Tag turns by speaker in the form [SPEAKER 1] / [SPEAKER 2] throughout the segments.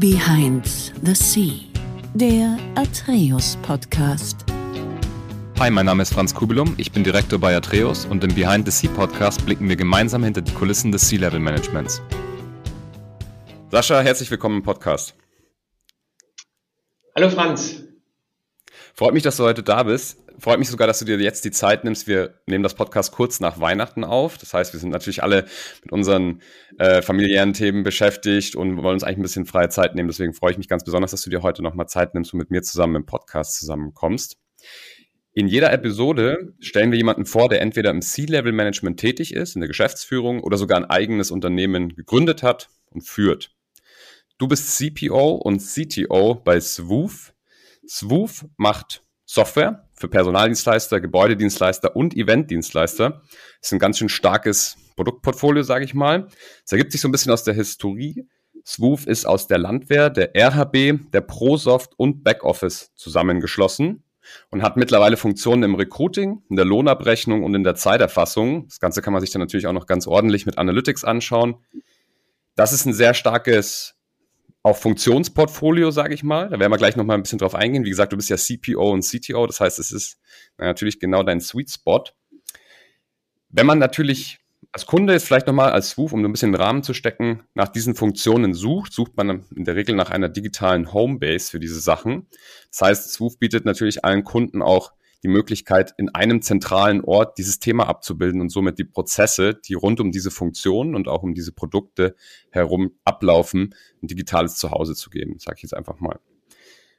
[SPEAKER 1] Behind the Sea, der Atreus Podcast.
[SPEAKER 2] Hi, mein Name ist Franz Kubelum, ich bin Direktor bei Atreus und im Behind the Sea Podcast blicken wir gemeinsam hinter die Kulissen des Sea-Level Managements. Sascha, herzlich willkommen im Podcast.
[SPEAKER 3] Hallo Franz.
[SPEAKER 2] Freut mich, dass du heute da bist freut mich sogar, dass du dir jetzt die Zeit nimmst. Wir nehmen das Podcast kurz nach Weihnachten auf. Das heißt, wir sind natürlich alle mit unseren äh, familiären Themen beschäftigt und wollen uns eigentlich ein bisschen freie Zeit nehmen. Deswegen freue ich mich ganz besonders, dass du dir heute nochmal Zeit nimmst und mit mir zusammen im Podcast zusammenkommst. In jeder Episode stellen wir jemanden vor, der entweder im C-Level-Management tätig ist, in der Geschäftsführung oder sogar ein eigenes Unternehmen gegründet hat und führt. Du bist CPO und CTO bei Swoof. Swoof macht Software für Personaldienstleister, Gebäudedienstleister und Eventdienstleister. Das ist ein ganz schön starkes Produktportfolio, sage ich mal. Es ergibt sich so ein bisschen aus der Historie. Swoof ist aus der Landwehr, der RHB, der ProSoft und Backoffice zusammengeschlossen und hat mittlerweile Funktionen im Recruiting, in der Lohnabrechnung und in der Zeiterfassung. Das Ganze kann man sich dann natürlich auch noch ganz ordentlich mit Analytics anschauen. Das ist ein sehr starkes auch Funktionsportfolio, sage ich mal. Da werden wir gleich noch mal ein bisschen drauf eingehen. Wie gesagt, du bist ja CPO und CTO, das heißt, es ist natürlich genau dein Sweet Spot. Wenn man natürlich als Kunde jetzt vielleicht nochmal als Swoof, um ein bisschen den Rahmen zu stecken, nach diesen Funktionen sucht, sucht man in der Regel nach einer digitalen Homebase für diese Sachen. Das heißt, Swoof bietet natürlich allen Kunden auch die Möglichkeit, in einem zentralen Ort dieses Thema abzubilden und somit die Prozesse, die rund um diese Funktionen und auch um diese Produkte herum ablaufen, ein digitales Zuhause zu geben, sage ich jetzt einfach mal.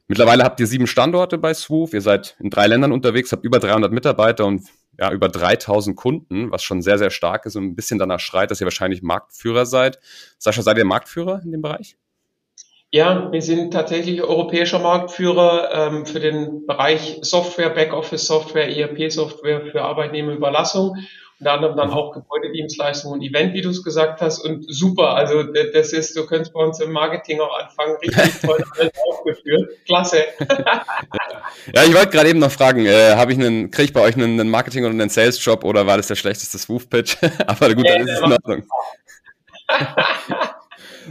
[SPEAKER 2] Mittlerweile habt ihr sieben Standorte bei Swoof, ihr seid in drei Ländern unterwegs, habt über 300 Mitarbeiter und ja, über 3000 Kunden, was schon sehr, sehr stark ist und ein bisschen danach schreit, dass ihr wahrscheinlich Marktführer seid. Sascha, seid ihr Marktführer in dem Bereich?
[SPEAKER 3] Ja, wir sind tatsächlich europäischer Marktführer ähm, für den Bereich Software, Backoffice-Software, ERP-Software für Arbeitnehmerüberlassung. Unter anderem dann auch Gebäudedienstleistungen und Event, wie du es gesagt hast. Und super, also das ist, du könntest bei uns im Marketing auch anfangen, richtig toll alles aufgeführt. Klasse.
[SPEAKER 2] ja, ich wollte gerade eben noch fragen, äh, habe ich einen, kriege ich bei euch einen, einen Marketing- oder einen Sales-Job oder war das der schlechteste Swoof-Pitch? Aber gut, dann ist es in Ordnung.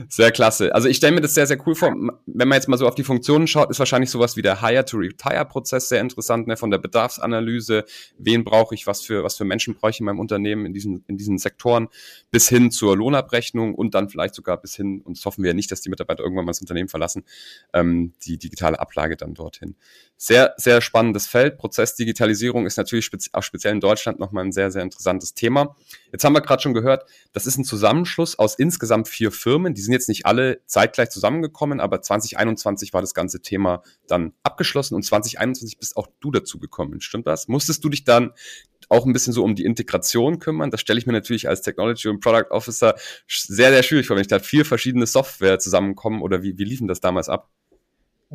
[SPEAKER 2] Sehr klasse. Also ich stelle mir das sehr, sehr cool vor. Wenn man jetzt mal so auf die Funktionen schaut, ist wahrscheinlich sowas wie der Hire-to-Retire-Prozess sehr interessant, ne? von der Bedarfsanalyse, wen brauche ich, was für, was für Menschen brauche ich in meinem Unternehmen in diesen, in diesen Sektoren, bis hin zur Lohnabrechnung und dann vielleicht sogar bis hin, und das hoffen wir ja nicht, dass die Mitarbeiter irgendwann mal das Unternehmen verlassen, ähm, die digitale Ablage dann dorthin. Sehr, sehr spannendes Feld. Prozessdigitalisierung ist natürlich spezi auch speziell in Deutschland nochmal ein sehr, sehr interessantes Thema. Jetzt haben wir gerade schon gehört, das ist ein Zusammenschluss aus insgesamt vier Firmen, die sind jetzt nicht alle zeitgleich zusammengekommen, aber 2021 war das ganze Thema dann abgeschlossen und 2021 bist auch du dazu gekommen. Stimmt das? Musstest du dich dann auch ein bisschen so um die Integration kümmern? Das stelle ich mir natürlich als Technology und Product Officer sehr, sehr schwierig vor, wenn ich da vier verschiedene Software zusammenkommen oder wie, wie liefen das damals ab?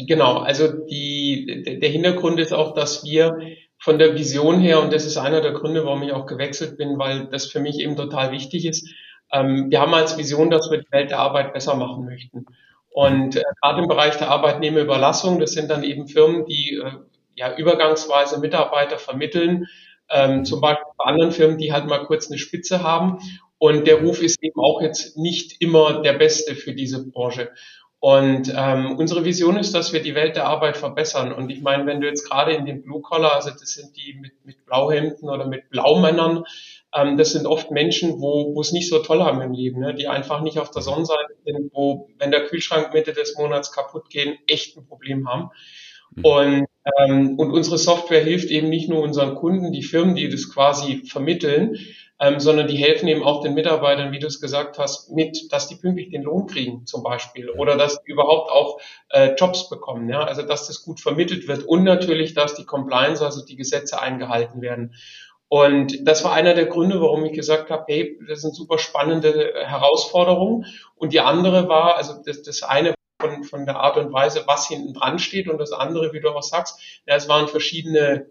[SPEAKER 3] Genau, also die, der Hintergrund ist auch, dass wir von der Vision her, und das ist einer der Gründe, warum ich auch gewechselt bin, weil das für mich eben total wichtig ist, ähm, wir haben als Vision, dass wir die Welt der Arbeit besser machen möchten. Und äh, gerade im Bereich der Arbeitnehmerüberlassung, das sind dann eben Firmen, die äh, ja übergangsweise Mitarbeiter vermitteln, ähm, zum Beispiel bei anderen Firmen, die halt mal kurz eine Spitze haben. Und der Ruf ist eben auch jetzt nicht immer der beste für diese Branche. Und ähm, unsere Vision ist, dass wir die Welt der Arbeit verbessern. Und ich meine, wenn du jetzt gerade in den Blue Collar, also das sind die mit, mit Blauhemden oder mit Blaumännern, ähm, das sind oft Menschen, wo, wo es nicht so toll haben im Leben, ne? die einfach nicht auf der Sonnenseite sind, wo, wenn der Kühlschrank Mitte des Monats kaputt geht, echt ein Problem haben. Mhm. Und, ähm, und unsere Software hilft eben nicht nur unseren Kunden, die Firmen, die das quasi vermitteln, ähm, sondern die helfen eben auch den Mitarbeitern, wie du es gesagt hast, mit, dass die pünktlich den Lohn kriegen zum Beispiel oder dass die überhaupt auch äh, Jobs bekommen. Ja? Also dass das gut vermittelt wird und natürlich, dass die Compliance, also die Gesetze eingehalten werden. Und das war einer der Gründe, warum ich gesagt habe, hey, das sind super spannende Herausforderungen. Und die andere war, also das, das eine von, von der Art und Weise, was hinten dran steht und das andere, wie du auch sagst, ja, es waren verschiedene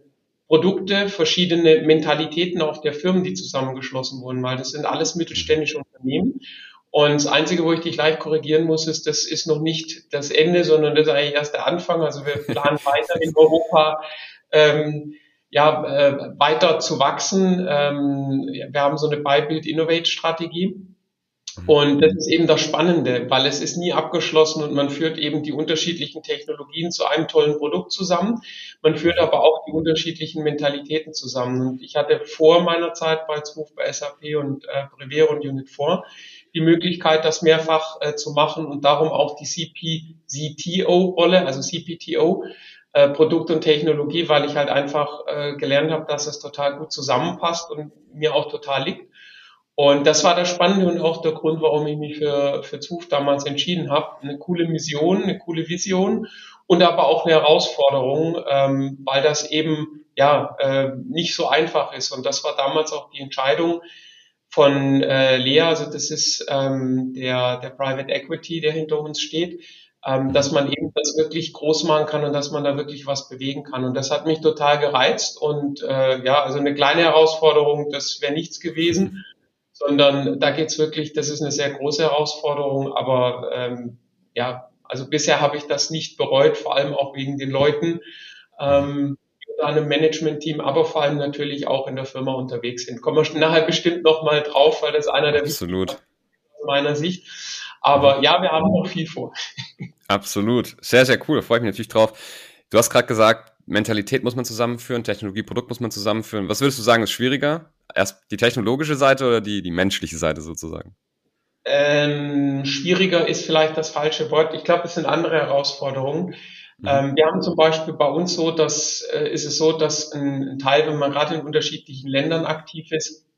[SPEAKER 3] Produkte, verschiedene Mentalitäten auch der Firmen, die zusammengeschlossen wurden, weil das sind alles mittelständische Unternehmen. Und das Einzige, wo ich dich leicht korrigieren muss, ist, das ist noch nicht das Ende, sondern das ist eigentlich erst der Anfang. Also wir planen weiter in Europa ähm, ja, äh, weiter zu wachsen. Ähm, wir haben so eine Buy, Build, Innovate Strategie. Mhm. Und das ist eben das Spannende, weil es ist nie abgeschlossen und man führt eben die unterschiedlichen Technologien zu einem tollen Produkt zusammen. Man führt aber auch die unterschiedlichen Mentalitäten zusammen. Und ich hatte vor meiner Zeit bei Zwuf, bei SAP und äh, Prevero und Unit 4 die Möglichkeit, das mehrfach äh, zu machen und darum auch die CPCTO-Rolle, also CPTO, äh, Produkt und Technologie, weil ich halt einfach äh, gelernt habe, dass es total gut zusammenpasst und mir auch total liegt. Und das war das Spannende und auch der Grund, warum ich mich für, für ZUF damals entschieden habe. Eine coole Mission, eine coole Vision und aber auch eine Herausforderung, ähm, weil das eben ja äh, nicht so einfach ist. Und das war damals auch die Entscheidung von äh, Lea, also das ist ähm, der, der Private Equity, der hinter uns steht, ähm, dass man eben das wirklich groß machen kann und dass man da wirklich was bewegen kann. Und das hat mich total gereizt und äh, ja, also eine kleine Herausforderung, das wäre nichts gewesen sondern da geht's wirklich, das ist eine sehr große Herausforderung, aber ähm, ja, also bisher habe ich das nicht bereut, vor allem auch wegen den Leuten, ähm, die in einem Management-Team, aber vor allem natürlich auch in der Firma unterwegs sind. Kommen wir nachher bestimmt nochmal drauf, weil das einer der
[SPEAKER 2] Absolut. aus
[SPEAKER 3] meiner Sicht. Aber ja, wir haben noch viel vor.
[SPEAKER 2] Absolut. Sehr, sehr cool. Da freue ich mich natürlich drauf. Du hast gerade gesagt, Mentalität muss man zusammenführen, Technologie, Produkt muss man zusammenführen. Was würdest du sagen, ist schwieriger? Erst die technologische Seite oder die, die menschliche Seite sozusagen?
[SPEAKER 3] Ähm, schwieriger ist vielleicht das falsche Wort. Ich glaube, es sind andere Herausforderungen. Mhm. Ähm, wir haben zum Beispiel bei uns so, dass äh, ist es so, dass ein, ein Teil, wenn man gerade in unterschiedlichen Ländern aktiv ist,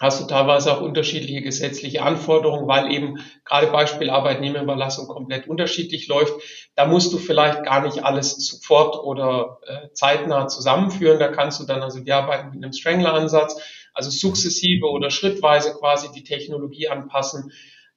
[SPEAKER 3] hast du teilweise auch unterschiedliche gesetzliche Anforderungen, weil eben gerade Beispiel Arbeitnehmerüberlassung komplett unterschiedlich läuft. Da musst du vielleicht gar nicht alles sofort oder äh, zeitnah zusammenführen. Da kannst du dann, also wir arbeiten mit einem Strangler-Ansatz, also sukzessive oder schrittweise quasi die Technologie anpassen.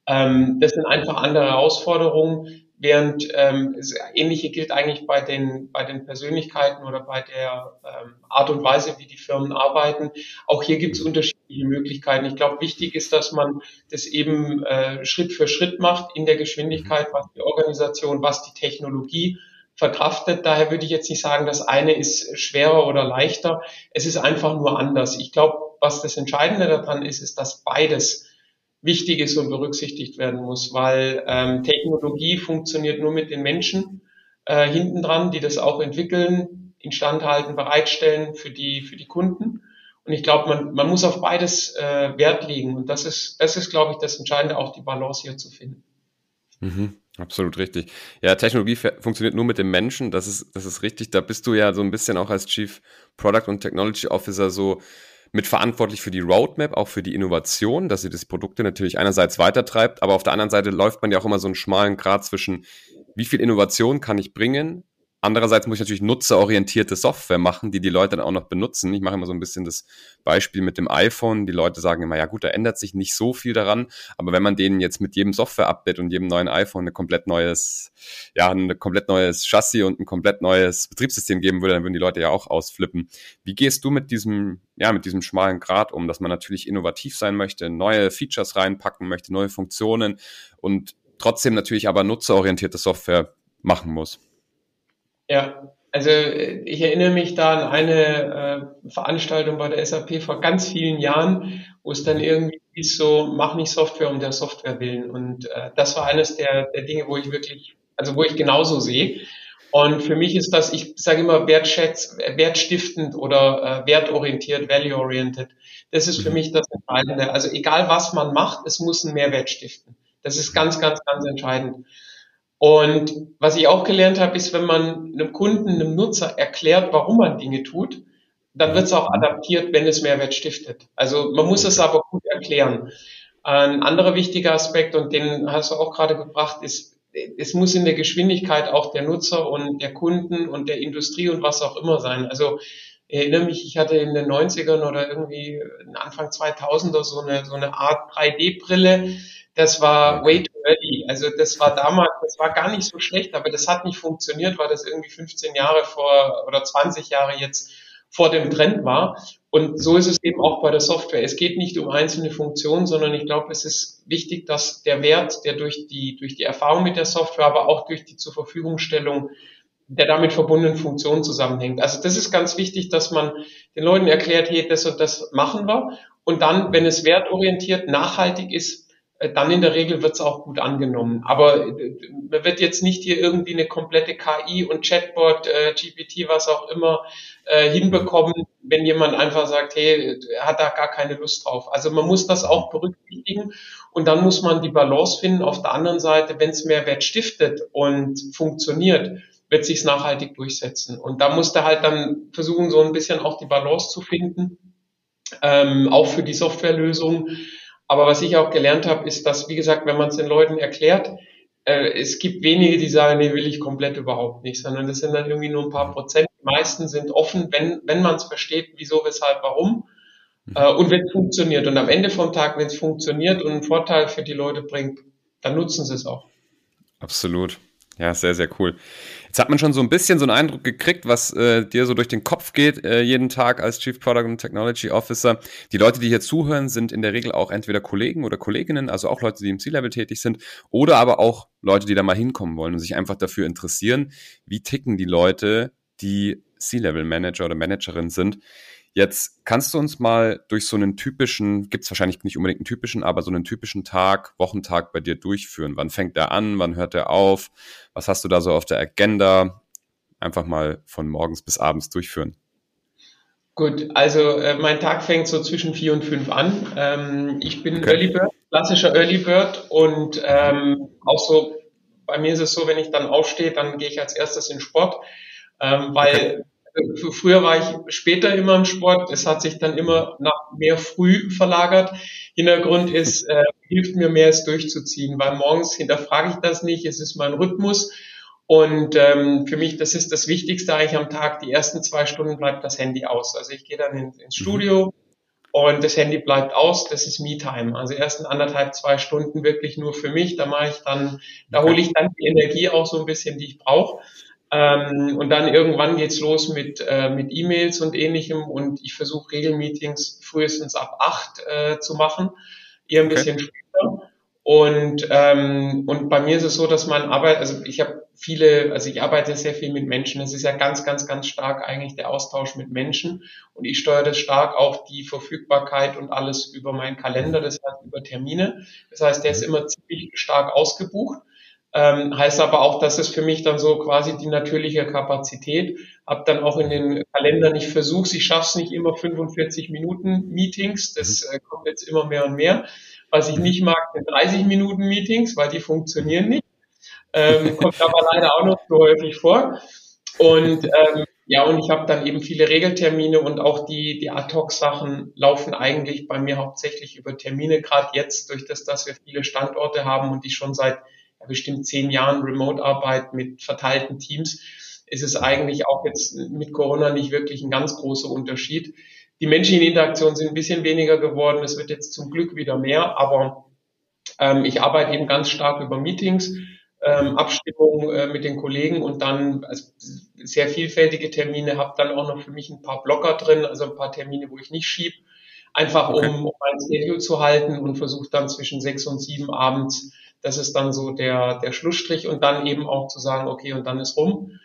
[SPEAKER 3] Ähm, das sind einfach andere Herausforderungen, während ähm, Ähnliche gilt eigentlich bei den, bei den Persönlichkeiten oder bei der ähm, Art und Weise, wie die Firmen arbeiten. Auch hier gibt es unterschiedliche Möglichkeiten. Ich glaube, wichtig ist, dass man das eben äh, Schritt für Schritt macht in der Geschwindigkeit, was die Organisation, was die Technologie verkraftet. Daher würde ich jetzt nicht sagen, das eine ist schwerer oder leichter. Es ist einfach nur anders. Ich glaube, was das Entscheidende daran ist, ist, dass beides wichtig ist und berücksichtigt werden muss, weil ähm, Technologie funktioniert nur mit den Menschen äh, hinten dran, die das auch entwickeln, instand halten, bereitstellen für die für die Kunden. Und ich glaube, man, man muss auf beides äh, Wert legen. Und das ist, das ist, glaube ich, das Entscheidende, auch die Balance hier zu finden.
[SPEAKER 2] Mhm. Absolut richtig. Ja, Technologie funktioniert nur mit dem Menschen. Das ist, das ist richtig. Da bist du ja so ein bisschen auch als Chief Product und Technology Officer so mitverantwortlich für die Roadmap, auch für die Innovation, dass sie das Produkte natürlich einerseits weitertreibt, aber auf der anderen Seite läuft man ja auch immer so einen schmalen Grad zwischen, wie viel Innovation kann ich bringen Andererseits muss ich natürlich nutzerorientierte Software machen, die die Leute dann auch noch benutzen. Ich mache immer so ein bisschen das Beispiel mit dem iPhone. Die Leute sagen immer, ja gut, da ändert sich nicht so viel daran. Aber wenn man denen jetzt mit jedem Software-Update und jedem neuen iPhone ein komplett neues, ja, ein komplett neues Chassis und ein komplett neues Betriebssystem geben würde, dann würden die Leute ja auch ausflippen. Wie gehst du mit diesem, ja, mit diesem schmalen Grad um, dass man natürlich innovativ sein möchte, neue Features reinpacken möchte, neue Funktionen und trotzdem natürlich aber nutzerorientierte Software machen muss?
[SPEAKER 3] Ja, also ich erinnere mich da an eine äh, Veranstaltung bei der SAP vor ganz vielen Jahren, wo es dann irgendwie ist so, mach nicht Software um der Software willen. Und äh, das war eines der, der Dinge, wo ich wirklich, also wo ich genauso sehe. Und für mich ist das, ich sage immer, wertschätz, wertstiftend oder äh, wertorientiert, value-oriented. Das ist für mhm. mich das Entscheidende. Also egal was man macht, es muss einen Mehrwert stiften. Das ist ganz, ganz, ganz entscheidend. Und was ich auch gelernt habe, ist, wenn man einem Kunden, einem Nutzer erklärt, warum man Dinge tut, dann wird es auch adaptiert, wenn es Mehrwert stiftet. Also man muss es aber gut erklären. Ein anderer wichtiger Aspekt, und den hast du auch gerade gebracht, ist, es muss in der Geschwindigkeit auch der Nutzer und der Kunden und der Industrie und was auch immer sein. Also ich erinnere mich, ich hatte in den 90ern oder irgendwie Anfang 2000er so eine, so eine Art 3D-Brille, das war way. Also das war damals, das war gar nicht so schlecht, aber das hat nicht funktioniert, weil das irgendwie 15 Jahre vor oder 20 Jahre jetzt vor dem Trend war. Und so ist es eben auch bei der Software. Es geht nicht um einzelne Funktionen, sondern ich glaube, es ist wichtig, dass der Wert, der durch die, durch die Erfahrung mit der Software, aber auch durch die zur Verfügungstellung der damit verbundenen Funktionen zusammenhängt. Also das ist ganz wichtig, dass man den Leuten erklärt, hey, das und das machen wir. Und dann, wenn es wertorientiert, nachhaltig ist, dann in der Regel wird es auch gut angenommen. Aber äh, man wird jetzt nicht hier irgendwie eine komplette KI und Chatbot, äh, GPT, was auch immer, äh, hinbekommen, wenn jemand einfach sagt, hey, er hat da gar keine Lust drauf. Also man muss das auch berücksichtigen und dann muss man die Balance finden. Auf der anderen Seite, wenn es Mehrwert stiftet und funktioniert, wird sich nachhaltig durchsetzen. Und da muss der halt dann versuchen, so ein bisschen auch die Balance zu finden, ähm, auch für die Softwarelösung aber was ich auch gelernt habe, ist, dass, wie gesagt, wenn man es den Leuten erklärt, äh, es gibt wenige, die sagen, nee, will ich komplett überhaupt nicht, sondern das sind dann irgendwie nur ein paar Prozent. Die meisten sind offen, wenn, wenn man es versteht, wieso, weshalb, warum. Mhm. Äh, und wenn es funktioniert. Und am Ende vom Tag, wenn es funktioniert und einen Vorteil für die Leute bringt, dann nutzen sie es auch.
[SPEAKER 2] Absolut. Ja, sehr, sehr cool. Jetzt hat man schon so ein bisschen so einen Eindruck gekriegt, was äh, dir so durch den Kopf geht, äh, jeden Tag als Chief Product and Technology Officer. Die Leute, die hier zuhören, sind in der Regel auch entweder Kollegen oder Kolleginnen, also auch Leute, die im C-Level tätig sind, oder aber auch Leute, die da mal hinkommen wollen und sich einfach dafür interessieren, wie ticken die Leute, die C-Level Manager oder Managerin sind. Jetzt kannst du uns mal durch so einen typischen, gibt es wahrscheinlich nicht unbedingt einen typischen, aber so einen typischen Tag, Wochentag bei dir durchführen. Wann fängt der an? Wann hört der auf? Was hast du da so auf der Agenda? Einfach mal von morgens bis abends durchführen.
[SPEAKER 3] Gut, also äh, mein Tag fängt so zwischen vier und fünf an. Ähm, ich bin okay. Early Bird, klassischer Early Bird und ähm, auch so, bei mir ist es so, wenn ich dann aufstehe, dann gehe ich als erstes in Sport, ähm, weil okay Früher war ich später immer im Sport. Es hat sich dann immer nach mehr früh verlagert. Hintergrund ist, äh, hilft mir mehr, es durchzuziehen, weil morgens hinterfrage ich das nicht. Es ist mein Rhythmus. Und ähm, für mich, das ist das Wichtigste eigentlich am Tag. Die ersten zwei Stunden bleibt das Handy aus. Also ich gehe dann in, ins mhm. Studio und das Handy bleibt aus. Das ist Me-Time. Also ersten anderthalb, zwei Stunden wirklich nur für mich. Da mache ich dann, da hole ich dann die Energie auch so ein bisschen, die ich brauche. Ähm, und dann irgendwann geht's los mit, äh, mit E-Mails und ähnlichem und ich versuche Regelmeetings frühestens ab acht äh, zu machen, eher ein okay. bisschen später. Und, ähm, und bei mir ist es so, dass man Arbeit, also ich habe viele, also ich arbeite sehr viel mit Menschen. Es ist ja ganz, ganz, ganz stark eigentlich der Austausch mit Menschen. Und ich steuere das stark auch die Verfügbarkeit und alles über meinen Kalender, das heißt über Termine. Das heißt, der ist immer ziemlich stark ausgebucht. Ähm, heißt aber auch, dass es für mich dann so quasi die natürliche Kapazität. Hab dann auch in den Kalendern, ich versuche ich schaffe es nicht immer 45 Minuten Meetings, das mhm. äh, kommt jetzt immer mehr und mehr. Was ich nicht mag, sind 30 Minuten Meetings, weil die funktionieren nicht. Ähm, kommt aber leider auch noch so häufig vor. Und ähm, ja, und ich habe dann eben viele Regeltermine und auch die, die Ad-Hoc-Sachen laufen eigentlich bei mir hauptsächlich über Termine, gerade jetzt durch das, dass wir viele Standorte haben und die schon seit bestimmt zehn Jahren Remote-Arbeit mit verteilten Teams, ist es eigentlich auch jetzt mit Corona nicht wirklich ein ganz großer Unterschied. Die menschlichen Interaktionen sind ein bisschen weniger geworden. Es wird jetzt zum Glück wieder mehr, aber ähm, ich arbeite eben ganz stark über Meetings, ähm, Abstimmung äh, mit den Kollegen und dann also sehr vielfältige Termine, habe dann auch noch für mich ein paar Blocker drin, also ein paar Termine, wo ich nicht schieb, einfach okay. um, um mein Schedule zu halten und versuche dann zwischen sechs und sieben abends das ist dann so der, der Schlussstrich und dann eben auch zu sagen, okay, und dann ist rum.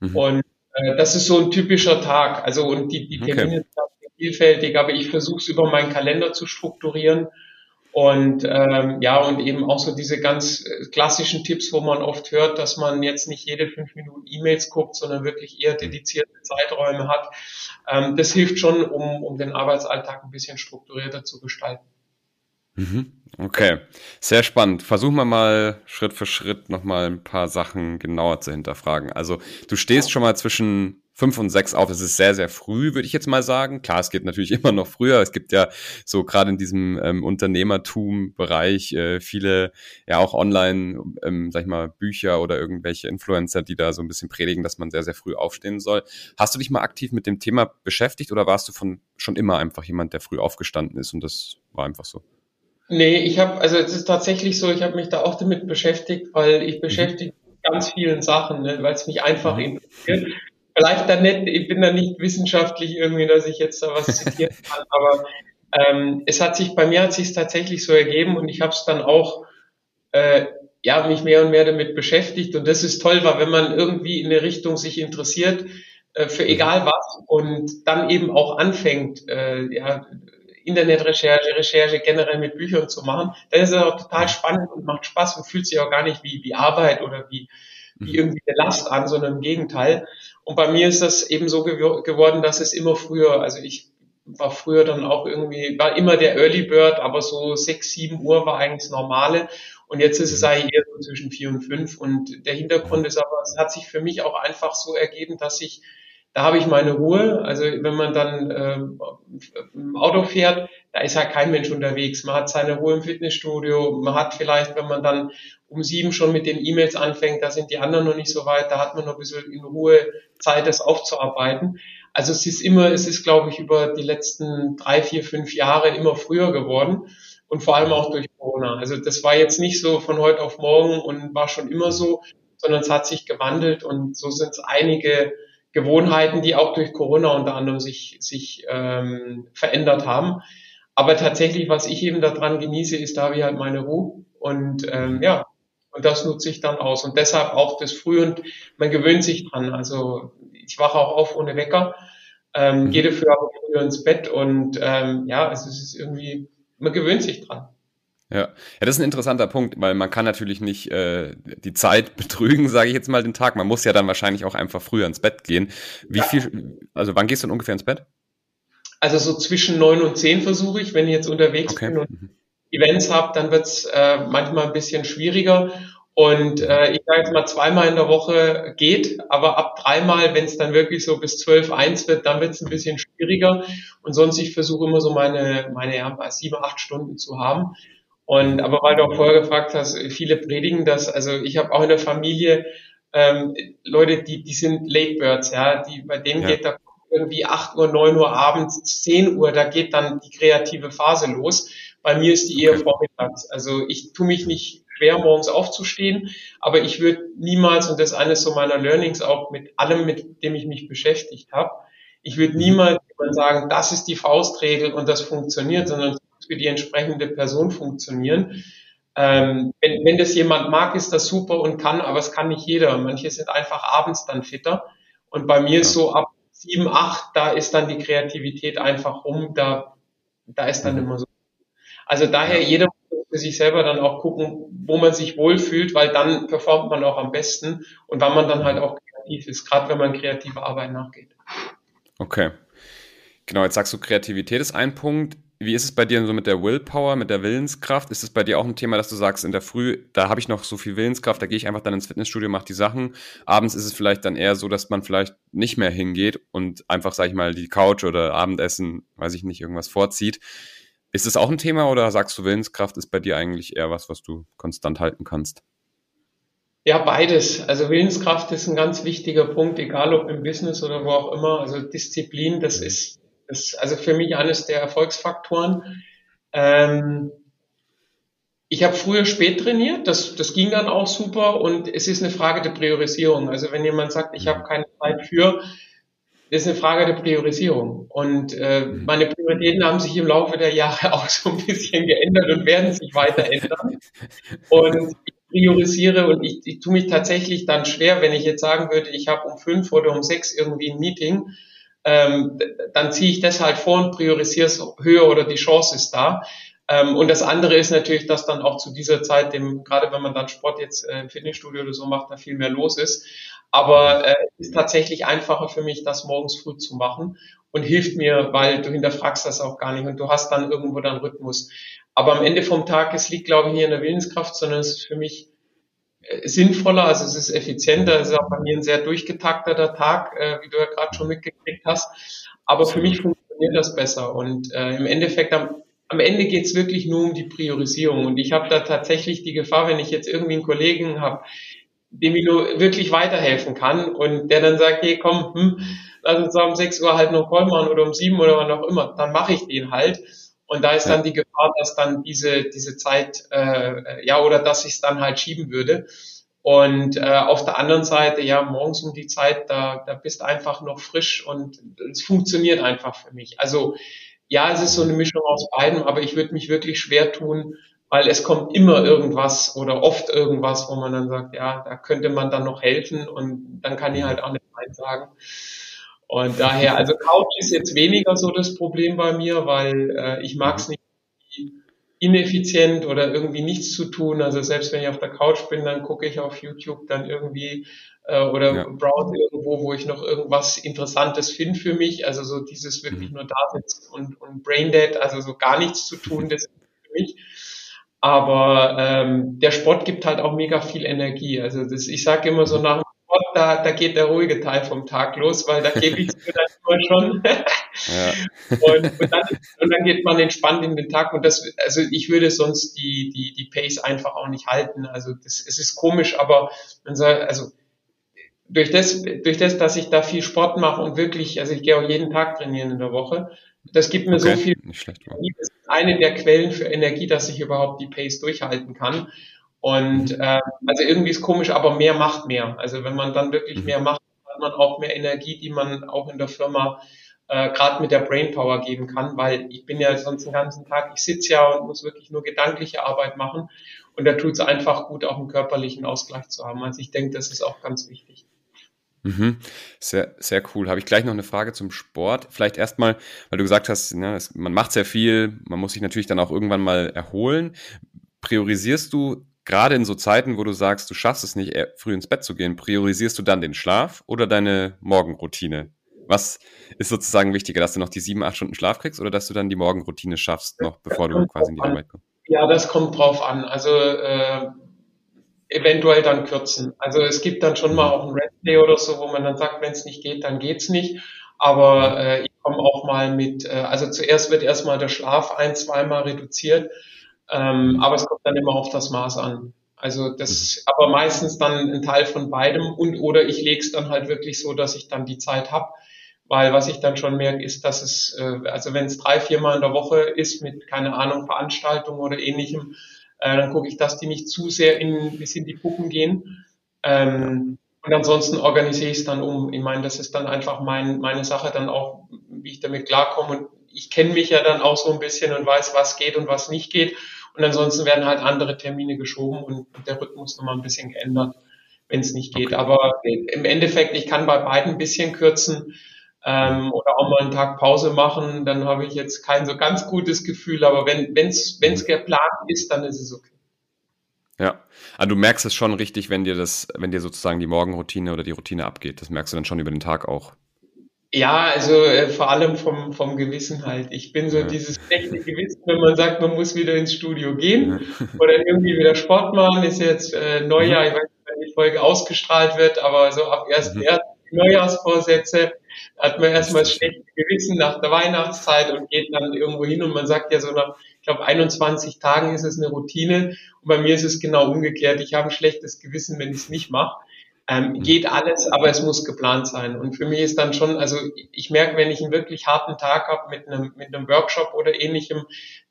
[SPEAKER 3] Mhm. Und äh, das ist so ein typischer Tag. Also und die, die Termine okay. sind vielfältig, aber ich versuche es über meinen Kalender zu strukturieren. Und ähm, ja, und eben auch so diese ganz äh, klassischen Tipps, wo man oft hört, dass man jetzt nicht jede fünf Minuten E-Mails guckt, sondern wirklich eher dedizierte Zeiträume hat. Ähm, das hilft schon, um, um den Arbeitsalltag ein bisschen strukturierter zu gestalten.
[SPEAKER 2] Mhm. Okay, sehr spannend. Versuchen wir mal Schritt für Schritt nochmal ein paar Sachen genauer zu hinterfragen. Also du stehst schon mal zwischen fünf und sechs auf. Es ist sehr, sehr früh, würde ich jetzt mal sagen. Klar, es geht natürlich immer noch früher. Es gibt ja so gerade in diesem ähm, Unternehmertum-Bereich äh, viele, ja auch online, ähm, sag ich mal, Bücher oder irgendwelche Influencer, die da so ein bisschen predigen, dass man sehr, sehr früh aufstehen soll. Hast du dich mal aktiv mit dem Thema beschäftigt oder warst du von schon immer einfach jemand, der früh aufgestanden ist und das war einfach so?
[SPEAKER 3] Nee, ich habe, also es ist tatsächlich so, ich habe mich da auch damit beschäftigt, weil ich mhm. beschäftige mich mit ganz vielen Sachen, ne, weil es mich einfach mhm. interessiert. Vielleicht dann nicht, ich bin da nicht wissenschaftlich irgendwie, dass ich jetzt da was zitieren kann, aber ähm, es hat sich, bei mir hat sich tatsächlich so ergeben und ich habe es dann auch äh, ja, mich mehr und mehr damit beschäftigt. Und das ist toll, weil wenn man irgendwie in eine Richtung sich interessiert, äh, für mhm. egal was, und dann eben auch anfängt, äh, ja, Internetrecherche, Recherche generell mit Büchern zu machen, dann ist es auch total spannend und macht Spaß und fühlt sich auch gar nicht wie, wie Arbeit oder wie, wie mhm. irgendwie eine Last an, sondern im Gegenteil. Und bei mir ist das eben so gew geworden, dass es immer früher, also ich war früher dann auch irgendwie, war immer der Early Bird, aber so sechs, sieben Uhr war eigentlich das Normale. Und jetzt ist es mhm. eigentlich eher so zwischen vier und fünf. Und der Hintergrund ist aber, es hat sich für mich auch einfach so ergeben, dass ich, da habe ich meine Ruhe. Also wenn man dann äh, im Auto fährt, da ist halt kein Mensch unterwegs. Man hat seine Ruhe im Fitnessstudio. Man hat vielleicht, wenn man dann um sieben schon mit den E-Mails anfängt, da sind die anderen noch nicht so weit, da hat man noch ein bisschen in Ruhe Zeit, das aufzuarbeiten. Also es ist immer, es ist, glaube ich, über die letzten drei, vier, fünf Jahre immer früher geworden und vor allem auch durch Corona. Also das war jetzt nicht so von heute auf morgen und war schon immer so, sondern es hat sich gewandelt und so sind es einige Gewohnheiten, die auch durch Corona unter anderem sich, sich ähm, verändert haben. Aber tatsächlich, was ich eben daran genieße, ist, da habe ich halt meine Ruhe und ähm, ja, und das nutze ich dann aus. Und deshalb auch das Früh und man gewöhnt sich dran. Also ich wache auch auf ohne Wecker, ähm, mhm. gehe dafür aber früher ins Bett und ähm, ja, also es ist irgendwie, man gewöhnt sich dran.
[SPEAKER 2] Ja. ja, das ist ein interessanter Punkt, weil man kann natürlich nicht äh, die Zeit betrügen, sage ich jetzt mal den Tag. Man muss ja dann wahrscheinlich auch einfach früher ins Bett gehen. Wie ja. viel, also wann gehst du denn ungefähr ins Bett?
[SPEAKER 3] Also so zwischen neun und zehn versuche ich, wenn ich jetzt unterwegs okay. bin und mhm. Events habe, dann wird's äh, manchmal ein bisschen schwieriger. Und äh, ich sage jetzt mal zweimal in der Woche geht, aber ab dreimal, wenn es dann wirklich so bis zwölf eins wird, dann wird es ein bisschen schwieriger. Und sonst ich versuche immer so meine meine ja, sieben acht Stunden zu haben. Und aber weil du auch vorher gefragt hast, viele predigen das. Also ich habe auch in der Familie ähm, Leute, die die sind Late Birds, ja, die bei denen ja. geht da irgendwie acht Uhr, neun Uhr abends, zehn Uhr, da geht dann die kreative Phase los. Bei mir ist die eher vormittags. Also ich tue mich nicht schwer, morgens aufzustehen, aber ich würde niemals, und das ist eines so meiner Learnings auch mit allem, mit dem ich mich beschäftigt habe, ich würde mhm. niemals sagen, das ist die Faustregel und das funktioniert, sondern für die entsprechende Person funktionieren. Ähm, wenn, wenn das jemand mag, ist das super und kann, aber es kann nicht jeder. Manche sind einfach abends dann fitter. Und bei mir ist so ab sieben, acht, da ist dann die Kreativität einfach rum, da, da ist dann mhm. immer so also daher ja. jeder muss für sich selber dann auch gucken, wo man sich wohlfühlt, weil dann performt man auch am besten und wann man dann halt auch kreativ ist, gerade wenn man kreative Arbeit nachgeht.
[SPEAKER 2] Okay. Genau, jetzt sagst du, Kreativität ist ein Punkt. Wie ist es bei dir so mit der Willpower, mit der Willenskraft? Ist es bei dir auch ein Thema, dass du sagst, in der Früh, da habe ich noch so viel Willenskraft, da gehe ich einfach dann ins Fitnessstudio, mache die Sachen. Abends ist es vielleicht dann eher so, dass man vielleicht nicht mehr hingeht und einfach, sag ich mal, die Couch oder Abendessen, weiß ich nicht, irgendwas vorzieht. Ist es auch ein Thema oder sagst du, Willenskraft ist bei dir eigentlich eher was, was du konstant halten kannst?
[SPEAKER 3] Ja, beides. Also Willenskraft ist ein ganz wichtiger Punkt, egal ob im Business oder wo auch immer. Also Disziplin, das ist, das also für mich eines der Erfolgsfaktoren. Ähm, ich habe früher spät trainiert, das, das ging dann auch super und es ist eine Frage der Priorisierung. Also wenn jemand sagt, ich habe keine Zeit für, das ist eine Frage der Priorisierung. Und äh, meine Prioritäten haben sich im Laufe der Jahre auch so ein bisschen geändert und werden sich weiter ändern. Und ich priorisiere und ich, ich tue mich tatsächlich dann schwer, wenn ich jetzt sagen würde, ich habe um fünf oder um sechs irgendwie ein Meeting, ähm, dann ziehe ich das halt vor und priorisiere es höher oder die Chance ist da. Ähm, und das andere ist natürlich, dass dann auch zu dieser Zeit, dem, gerade wenn man dann Sport jetzt äh, im Fitnessstudio oder so macht, da viel mehr los ist. Aber äh, es ist tatsächlich einfacher für mich, das morgens früh zu machen und hilft mir, weil du hinterfragst das auch gar nicht und du hast dann irgendwo dann Rhythmus. Aber am Ende vom Tag, es liegt, glaube ich, nicht in der Willenskraft, sondern es ist für mich sinnvoller, also es ist effizienter, es ist auch bei mir ein sehr durchgetakteter Tag, äh, wie du ja gerade schon mitgekriegt hast. Aber für mich funktioniert das besser und äh, im Endeffekt am, am Ende geht's wirklich nur um die Priorisierung und ich habe da tatsächlich die Gefahr, wenn ich jetzt irgendwie einen Kollegen habe, dem ich nur wirklich weiterhelfen kann und der dann sagt, hey komm, hm, lass uns um 6 Uhr halt noch Call machen oder um 7 oder wann auch immer, dann mache ich den halt. Und da ist dann die Gefahr, dass dann diese, diese Zeit, äh, ja, oder dass ich es dann halt schieben würde. Und äh, auf der anderen Seite, ja, morgens um die Zeit, da, da bist einfach noch frisch und es funktioniert einfach für mich. Also ja, es ist so eine Mischung aus beiden, aber ich würde mich wirklich schwer tun, weil es kommt immer irgendwas oder oft irgendwas, wo man dann sagt, ja, da könnte man dann noch helfen und dann kann ich halt auch nicht Nein sagen. Und daher, also Couch ist jetzt weniger so das Problem bei mir, weil äh, ich mag es nicht ineffizient oder irgendwie nichts zu tun. Also selbst wenn ich auf der Couch bin, dann gucke ich auf YouTube dann irgendwie äh, oder ja. browse irgendwo, wo ich noch irgendwas Interessantes finde für mich. Also so dieses wirklich mhm. nur da sitzen und, und Braindead, also so gar nichts zu tun, das ist für mich. Aber ähm, der Sport gibt halt auch mega viel Energie. Also das, ich sage immer so nach dem da, da geht der ruhige Teil vom Tag los, weil da gebe ich es mir dann immer schon. ja. und, und, dann, und dann geht man entspannt in den Tag. Und das, also ich würde sonst die, die, die Pace einfach auch nicht halten. Also das, es ist komisch, aber man soll, also durch das, durch das, dass ich da viel Sport mache und wirklich, also ich gehe auch jeden Tag trainieren in der Woche, das gibt mir okay, so viel. Energie. Das ist eine der Quellen für Energie, dass ich überhaupt die Pace durchhalten kann. Und äh, also irgendwie ist komisch, aber mehr macht mehr. Also wenn man dann wirklich mhm. mehr macht, hat man auch mehr Energie, die man auch in der Firma äh, gerade mit der Brainpower geben kann, weil ich bin ja sonst den ganzen Tag, ich sitze ja und muss wirklich nur gedankliche Arbeit machen. Und da tut es einfach gut, auch einen körperlichen Ausgleich zu haben. Also ich denke, das ist auch ganz wichtig.
[SPEAKER 2] Mhm. Sehr, sehr cool. Habe ich gleich noch eine Frage zum Sport. Vielleicht erstmal, weil du gesagt hast, ne, man macht sehr viel, man muss sich natürlich dann auch irgendwann mal erholen. Priorisierst du gerade in so Zeiten, wo du sagst, du schaffst es nicht, früh ins Bett zu gehen, priorisierst du dann den Schlaf oder deine Morgenroutine? Was ist sozusagen wichtiger, dass du noch die sieben, acht Stunden Schlaf kriegst oder dass du dann die Morgenroutine schaffst, noch bevor du quasi in die Arbeit kommst?
[SPEAKER 3] Ja, das kommt drauf an. Also äh, eventuell dann kürzen. Also es gibt dann schon mal auch ein Red Day oder so, wo man dann sagt, wenn es nicht geht, dann geht's nicht. Aber äh, ich komme auch mal mit, äh, also zuerst wird erstmal der Schlaf ein, zweimal reduziert, ähm, aber es kommt dann immer auf das Maß an. Also das, aber meistens dann ein Teil von beidem und oder ich lege es dann halt wirklich so, dass ich dann die Zeit habe. Weil was ich dann schon merke, ist, dass es, äh, also wenn es drei, viermal in der Woche ist mit, keine Ahnung, Veranstaltungen oder ähnlichem, äh, dann gucke ich, dass die nicht zu sehr in, bis in die Puppen gehen. Ähm, und ansonsten organisiere ich es dann um. Ich meine, das ist dann einfach mein, meine Sache dann auch, wie ich damit klarkomme. Und ich kenne mich ja dann auch so ein bisschen und weiß, was geht und was nicht geht. Und ansonsten werden halt andere Termine geschoben und der Rhythmus nochmal ein bisschen geändert, wenn es nicht geht. Aber im Endeffekt, ich kann bei beiden ein bisschen kürzen ähm, oder auch mal einen Tag Pause machen, dann habe ich jetzt kein so ganz gutes Gefühl. Aber wenn es wenn's geplant ist, dann ist es okay.
[SPEAKER 2] Ja, also du merkst es schon richtig, wenn dir das, wenn dir sozusagen die Morgenroutine oder die Routine abgeht. Das merkst du dann schon über den Tag auch.
[SPEAKER 3] Ja, also äh, vor allem vom, vom Gewissen halt. Ich bin so ja. dieses schlechte Gewissen, wenn man sagt, man muss wieder ins Studio gehen ja. oder irgendwie wieder Sport machen, ist jetzt äh, Neujahr, ich weiß nicht, wenn die Folge ausgestrahlt wird, aber so ab 1.1. Mhm. Neujahrsvorsätze hat man erstmal das schlechte Gewissen nach der Weihnachtszeit und geht dann irgendwo hin und man sagt ja so nach, ich glaube, 21 Tagen ist es eine Routine und bei mir ist es genau umgekehrt. Ich habe ein schlechtes Gewissen, wenn ich es nicht mache. Ähm, mhm. geht alles, aber es muss geplant sein. Und für mich ist dann schon, also ich merke, wenn ich einen wirklich harten Tag habe mit einem, mit einem Workshop oder ähnlichem,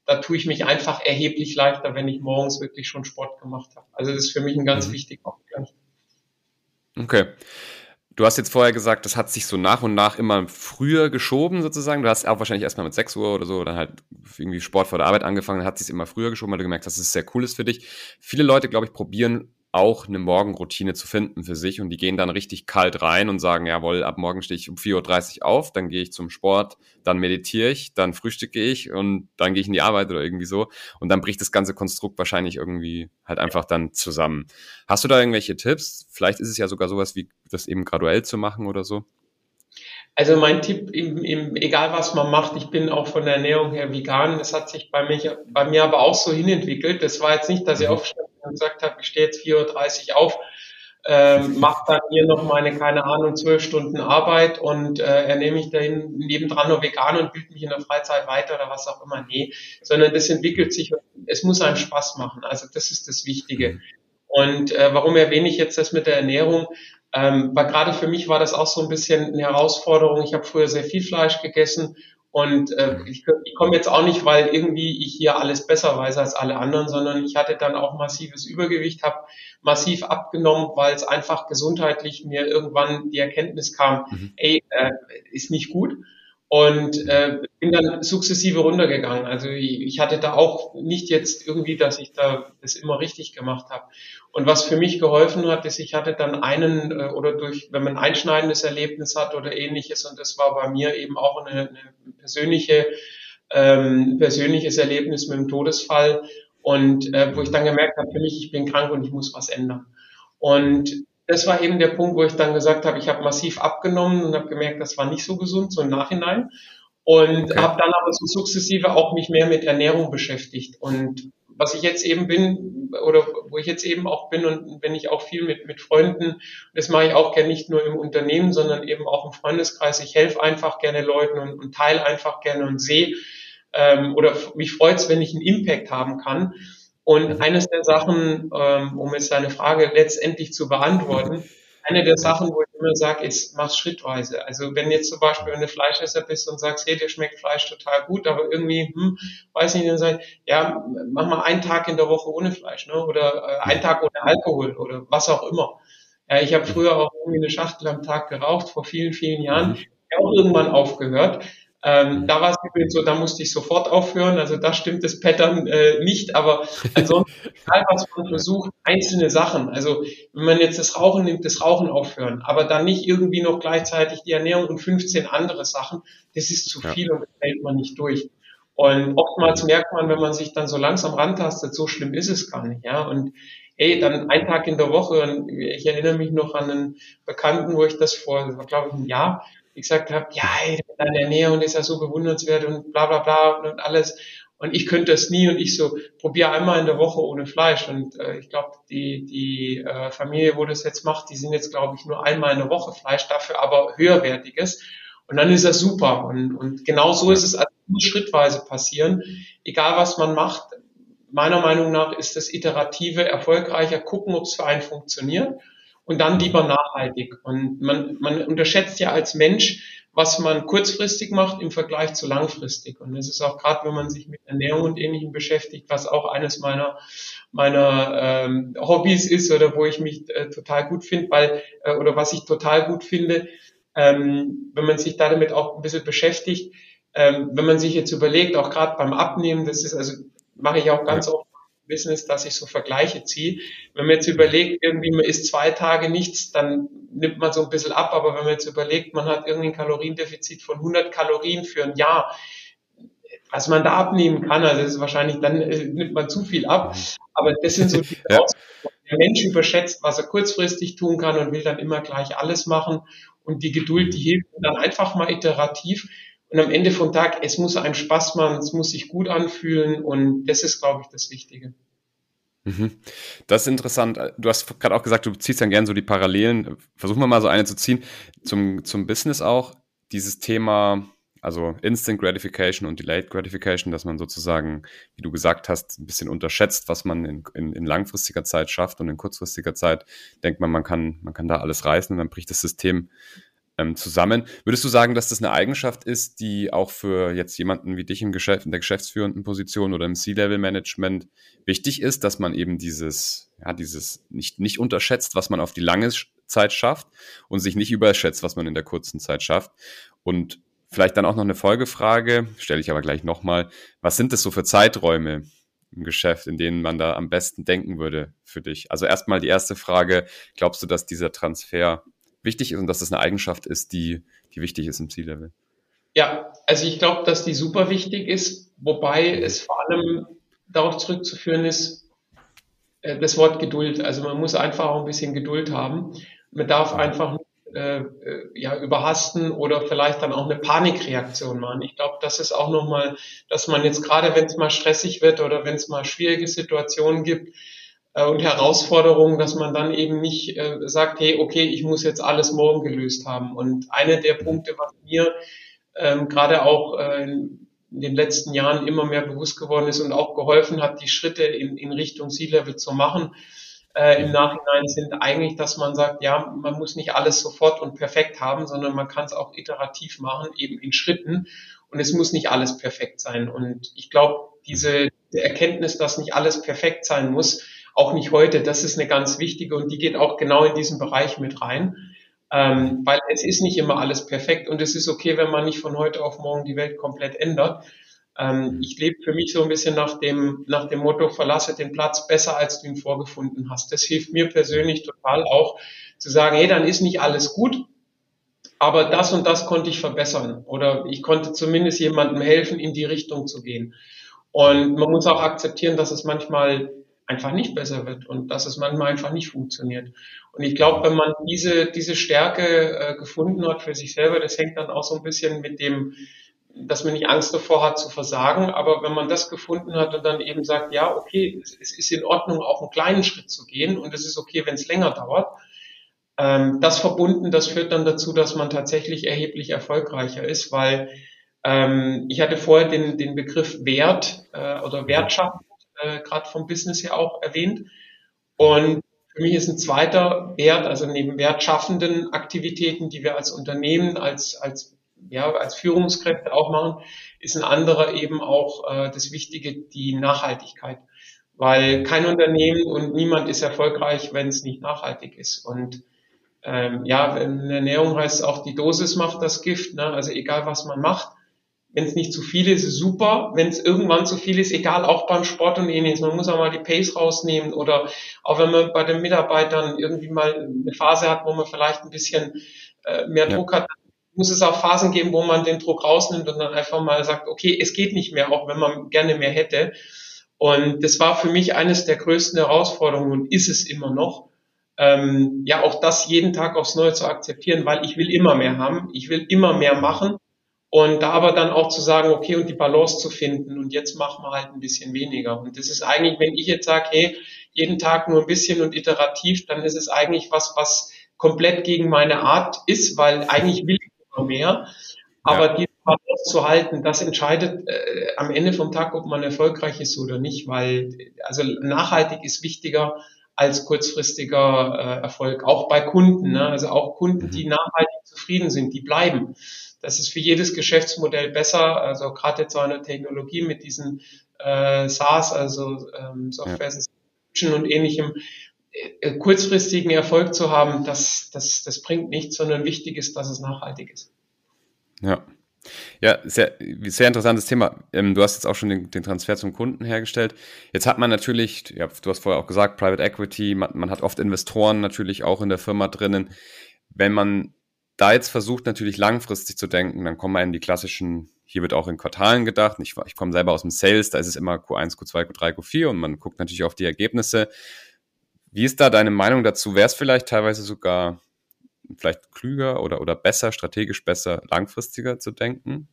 [SPEAKER 3] da tue ich mich einfach erheblich leichter, wenn ich morgens wirklich schon Sport gemacht habe. Also das ist für mich ein ganz mhm. wichtiger Punkt.
[SPEAKER 2] Okay. Du hast jetzt vorher gesagt, das hat sich so nach und nach immer früher geschoben sozusagen. Du hast auch wahrscheinlich erstmal mit 6 Uhr oder so dann halt irgendwie Sport vor der Arbeit angefangen, dann hat sich immer früher geschoben, weil du gemerkt hast, dass es sehr cool ist für dich. Viele Leute, glaube ich, probieren auch eine Morgenroutine zu finden für sich und die gehen dann richtig kalt rein und sagen, jawohl, ab morgen stehe ich um 4.30 Uhr auf, dann gehe ich zum Sport, dann meditiere ich, dann frühstücke ich und dann gehe ich in die Arbeit oder irgendwie so und dann bricht das ganze Konstrukt wahrscheinlich irgendwie halt einfach dann zusammen. Hast du da irgendwelche Tipps? Vielleicht ist es ja sogar sowas wie das eben graduell zu machen oder so.
[SPEAKER 3] Also mein Tipp, im, im, egal was man macht, ich bin auch von der Ernährung her vegan. Das hat sich bei, mich, bei mir aber auch so hinentwickelt. Das war jetzt nicht, dass ich mhm. aufstand und gesagt habe, ich stehe jetzt 4.30 Uhr auf, ähm, mache dann hier noch meine, keine Ahnung, zwölf Stunden Arbeit und äh, ernähre mich dahin nebendran nur vegan und bilde mich in der Freizeit weiter oder was auch immer. Nee, sondern das entwickelt sich und es muss einem Spaß machen. Also das ist das Wichtige. Mhm. Und äh, warum erwähne ich jetzt das mit der Ernährung? Ähm, weil gerade für mich war das auch so ein bisschen eine Herausforderung. Ich habe früher sehr viel Fleisch gegessen und äh, ich, ich komme jetzt auch nicht, weil irgendwie ich hier alles besser weiß als alle anderen, sondern ich hatte dann auch massives Übergewicht, habe massiv abgenommen, weil es einfach gesundheitlich mir irgendwann die Erkenntnis kam, mhm. ey, äh, ist nicht gut. Und äh, bin dann sukzessive runtergegangen. Also ich hatte da auch nicht jetzt irgendwie, dass ich da das immer richtig gemacht habe. Und was für mich geholfen hat, ist, ich hatte dann einen äh, oder durch, wenn man ein einschneidendes Erlebnis hat oder ähnliches, und das war bei mir eben auch eine, eine persönliche, ähm, persönliches Erlebnis mit dem Todesfall und äh, wo ich dann gemerkt habe, für mich, ich bin krank und ich muss was ändern. Und das war eben der Punkt, wo ich dann gesagt habe, ich habe massiv abgenommen und habe gemerkt, das war nicht so gesund, so im Nachhinein. Und okay. habe dann aber so sukzessive auch mich mehr mit Ernährung beschäftigt. Und was ich jetzt eben bin oder wo ich jetzt eben auch bin und wenn ich auch viel mit, mit Freunden, das mache ich auch gerne nicht nur im Unternehmen, sondern eben auch im Freundeskreis. Ich helfe einfach gerne Leuten und, und teile einfach gerne und sehe ähm, oder mich freut es, wenn ich einen Impact haben kann. Und mhm. eines der Sachen, ähm, um jetzt deine Frage letztendlich zu beantworten, eine der Sachen, wo ich immer sage, ist, mach schrittweise. Also wenn jetzt zum Beispiel, wenn du Fleischesser bist und sagst, hey, dir schmeckt Fleisch total gut, aber irgendwie, hm, weiß nicht, dann sag ich, ja, mach mal einen Tag in der Woche ohne Fleisch, ne? Oder äh, einen Tag ohne Alkohol oder was auch immer. Ja, ich habe früher auch irgendwie eine Schachtel am Tag geraucht, vor vielen, vielen Jahren. Ich habe auch irgendwann aufgehört. Ähm, da war es übrigens so, da musste ich sofort aufhören. Also da stimmt das Pattern äh, nicht, aber ansonsten, egal was man versucht, einzelne Sachen. Also wenn man jetzt das Rauchen nimmt, das Rauchen aufhören, aber dann nicht irgendwie noch gleichzeitig die Ernährung und 15 andere Sachen, das ist zu viel und das hält man nicht durch. Und oftmals merkt man, wenn man sich dann so langsam rantastet, so schlimm ist es gar nicht, ja. Und hey, dann ein Tag in der Woche, und ich erinnere mich noch an einen Bekannten, wo ich das vor, glaube ich, ein Jahr ich gesagt habe, ja, deine Ernährung ist ja so bewundernswert und bla bla bla und alles. Und ich könnte das nie und ich so, probiere einmal in der Woche ohne Fleisch. Und äh, ich glaube, die, die äh, Familie, wo das jetzt macht, die sind jetzt, glaube ich, nur einmal in der Woche Fleisch, dafür aber höherwertiges. Und dann ist das super. Und, und genau so ist es, also muss schrittweise passieren. Egal was man macht, meiner Meinung nach ist das iterative erfolgreicher, gucken, ob es für einen funktioniert und dann lieber nachhaltig. Und man, man unterschätzt ja als Mensch, was man kurzfristig macht im Vergleich zu langfristig. Und das ist auch gerade, wenn man sich mit Ernährung und Ähnlichem beschäftigt, was auch eines meiner meiner ähm, Hobbys ist oder wo ich mich äh, total gut finde, weil äh, oder was ich total gut finde, ähm, wenn man sich da damit auch ein bisschen beschäftigt, ähm, wenn man sich jetzt überlegt, auch gerade beim Abnehmen, das ist also mache ich auch ganz oft Business, dass ich so Vergleiche ziehe. Wenn man jetzt überlegt, irgendwie man isst zwei Tage nichts, dann nimmt man so ein bisschen ab. Aber wenn man jetzt überlegt, man hat irgendwie ein Kaloriendefizit von 100 Kalorien für ein Jahr, was man da abnehmen kann, also ist wahrscheinlich, dann äh, nimmt man zu viel ab. Aber das sind so die ja. Der Mensch überschätzt, was er kurzfristig tun kann und will dann immer gleich alles machen. Und die Geduld, die hilft dann einfach mal iterativ. Und am Ende vom Tag, es muss einem Spaß machen, es muss sich gut anfühlen und das ist, glaube ich, das Wichtige.
[SPEAKER 2] Mhm. Das ist interessant. Du hast gerade auch gesagt, du ziehst dann gerne so die Parallelen. Versuchen wir mal so eine zu ziehen. Zum, zum Business auch. Dieses Thema, also Instant Gratification und Delayed Gratification, dass man sozusagen, wie du gesagt hast, ein bisschen unterschätzt, was man in, in, in langfristiger Zeit schafft und in kurzfristiger Zeit denkt man, man kann, man kann da alles reißen und dann bricht das System ähm, zusammen. Würdest du sagen, dass das eine Eigenschaft ist, die auch für jetzt jemanden wie dich im Geschäft, in der geschäftsführenden Position oder im C-Level-Management wichtig ist, dass man eben dieses, ja, dieses nicht, nicht unterschätzt, was man auf die lange Zeit schafft und sich nicht überschätzt, was man in der kurzen Zeit schafft. Und vielleicht dann auch noch eine Folgefrage, stelle ich aber gleich nochmal. Was sind das so für Zeiträume, im Geschäft, in denen man da am besten denken würde für dich? Also erstmal die erste Frage, glaubst du, dass dieser Transfer wichtig ist und dass das eine Eigenschaft ist, die, die wichtig ist im C-Level?
[SPEAKER 3] Ja, also ich glaube, dass die super wichtig ist, wobei es vor allem darauf zurückzuführen ist, äh, das Wort Geduld. Also man muss einfach auch ein bisschen Geduld haben. Man darf einfach nicht äh, äh, ja, überhasten oder vielleicht dann auch eine Panikreaktion machen. Ich glaube, das ist auch nochmal, dass man jetzt gerade, wenn es mal stressig wird oder wenn es mal schwierige Situationen gibt, äh, und Herausforderungen, dass man dann eben nicht äh, sagt, hey, okay, ich muss jetzt alles morgen gelöst haben. Und eine der Punkte, was mir ähm, gerade auch äh, in den letzten Jahren immer mehr bewusst geworden ist und auch geholfen hat, die Schritte in, in Richtung C-Level zu machen, äh, im Nachhinein sind eigentlich, dass man sagt, ja, man muss nicht alles sofort und perfekt haben, sondern man kann es auch iterativ machen, eben in Schritten. Und es muss nicht alles perfekt sein. Und ich glaube, diese Erkenntnis, dass nicht alles perfekt sein muss, auch nicht heute. Das ist eine ganz wichtige und die geht auch genau in diesen Bereich mit rein. Ähm, weil es ist nicht immer alles perfekt und es ist okay, wenn man nicht von heute auf morgen die Welt komplett ändert. Ähm, ich lebe für mich so ein bisschen nach dem, nach dem Motto, verlasse den Platz besser, als du ihn vorgefunden hast. Das hilft mir persönlich total auch zu sagen, hey, dann ist nicht alles gut, aber das und das konnte ich verbessern oder ich konnte zumindest jemandem helfen, in die Richtung zu gehen. Und man muss auch akzeptieren, dass es manchmal einfach nicht besser wird und dass es manchmal einfach nicht funktioniert. Und ich glaube, wenn man diese, diese Stärke äh, gefunden hat für sich selber, das hängt dann auch so ein bisschen mit dem, dass man nicht Angst davor hat zu versagen, aber wenn man das gefunden hat und dann eben sagt, ja, okay, es, es ist in Ordnung, auch einen kleinen Schritt zu gehen und es ist okay, wenn es länger dauert, ähm, das verbunden, das führt dann dazu, dass man tatsächlich erheblich erfolgreicher ist, weil ähm, ich hatte vorher den, den Begriff Wert äh, oder Wertschaffung äh, gerade vom Business her auch erwähnt und für mich ist ein zweiter Wert, also neben wertschaffenden Aktivitäten, die wir als Unternehmen, als, als ja, als Führungskräfte auch machen, ist ein anderer eben auch äh, das Wichtige, die Nachhaltigkeit. Weil kein Unternehmen und niemand ist erfolgreich, wenn es nicht nachhaltig ist. Und ähm, ja, in der Ernährung heißt es auch, die Dosis macht das Gift. Ne? Also egal, was man macht, wenn es nicht zu viel ist, super. Wenn es irgendwann zu viel ist, egal, auch beim Sport und ähnliches, man muss auch mal die Pace rausnehmen oder auch wenn man bei den Mitarbeitern irgendwie mal eine Phase hat, wo man vielleicht ein bisschen äh, mehr ja. Druck hat, muss es auch Phasen geben, wo man den Druck rausnimmt und dann einfach mal sagt, okay, es geht nicht mehr, auch wenn man gerne mehr hätte. Und das war für mich eines der größten Herausforderungen und ist es immer noch. Ähm, ja, auch das jeden Tag aufs Neue zu akzeptieren, weil ich will immer mehr haben, ich will immer mehr machen und da aber dann auch zu sagen, okay, und die Balance zu finden und jetzt machen wir halt ein bisschen weniger. Und das ist eigentlich, wenn ich jetzt sage, hey, jeden Tag nur ein bisschen und iterativ, dann ist es eigentlich was, was komplett gegen meine Art ist, weil eigentlich will ich immer mehr. Aber ja. die Balance zu halten, das entscheidet äh, am Ende vom Tag, ob man erfolgreich ist oder nicht, weil also nachhaltig ist wichtiger als kurzfristiger äh, Erfolg, auch bei Kunden. Ne? Also auch Kunden, die mhm. nachhaltig zufrieden sind, die bleiben. Das ist für jedes Geschäftsmodell besser. Also gerade jetzt so eine Technologie mit diesen äh, SaaS, also ähm, Software ja. und ähnlichem, äh, kurzfristigen Erfolg zu haben, das, das, das bringt nichts, sondern wichtig ist, dass es nachhaltig ist.
[SPEAKER 2] Ja. Ja, sehr, sehr interessantes Thema. Ähm, du hast jetzt auch schon den, den, Transfer zum Kunden hergestellt. Jetzt hat man natürlich, ja, du hast vorher auch gesagt, Private Equity, man, man hat oft Investoren natürlich auch in der Firma drinnen. Wenn man da jetzt versucht, natürlich langfristig zu denken, dann kommen in die klassischen, hier wird auch in Quartalen gedacht. Ich, ich komme selber aus dem Sales, da ist es immer Q1, Q2, Q3, Q4 und man guckt natürlich auf die Ergebnisse. Wie ist da deine Meinung dazu? Wäre es vielleicht teilweise sogar vielleicht klüger oder, oder besser, strategisch besser, langfristiger zu denken?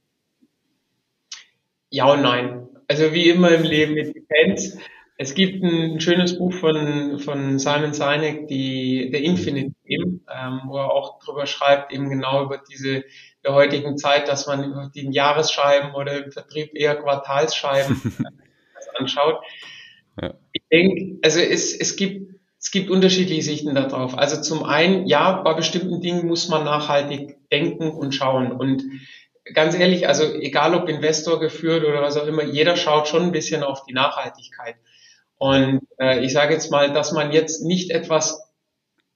[SPEAKER 3] Ja und nein. Also wie immer im Leben mit Depends. Es gibt ein schönes Buch von, von Simon Sinek, die, der Infinite Game, ähm, wo er auch drüber schreibt, eben genau über diese der heutigen Zeit, dass man über die Jahresscheiben oder im Vertrieb eher Quartalsscheiben anschaut. Ja. Ich denke, also es, es gibt es gibt unterschiedliche Sichten darauf. Also zum einen, ja, bei bestimmten Dingen muss man nachhaltig denken und schauen. Und ganz ehrlich, also egal ob Investor geführt oder was auch immer, jeder schaut schon ein bisschen auf die Nachhaltigkeit. Und äh, ich sage jetzt mal, dass man jetzt nicht etwas,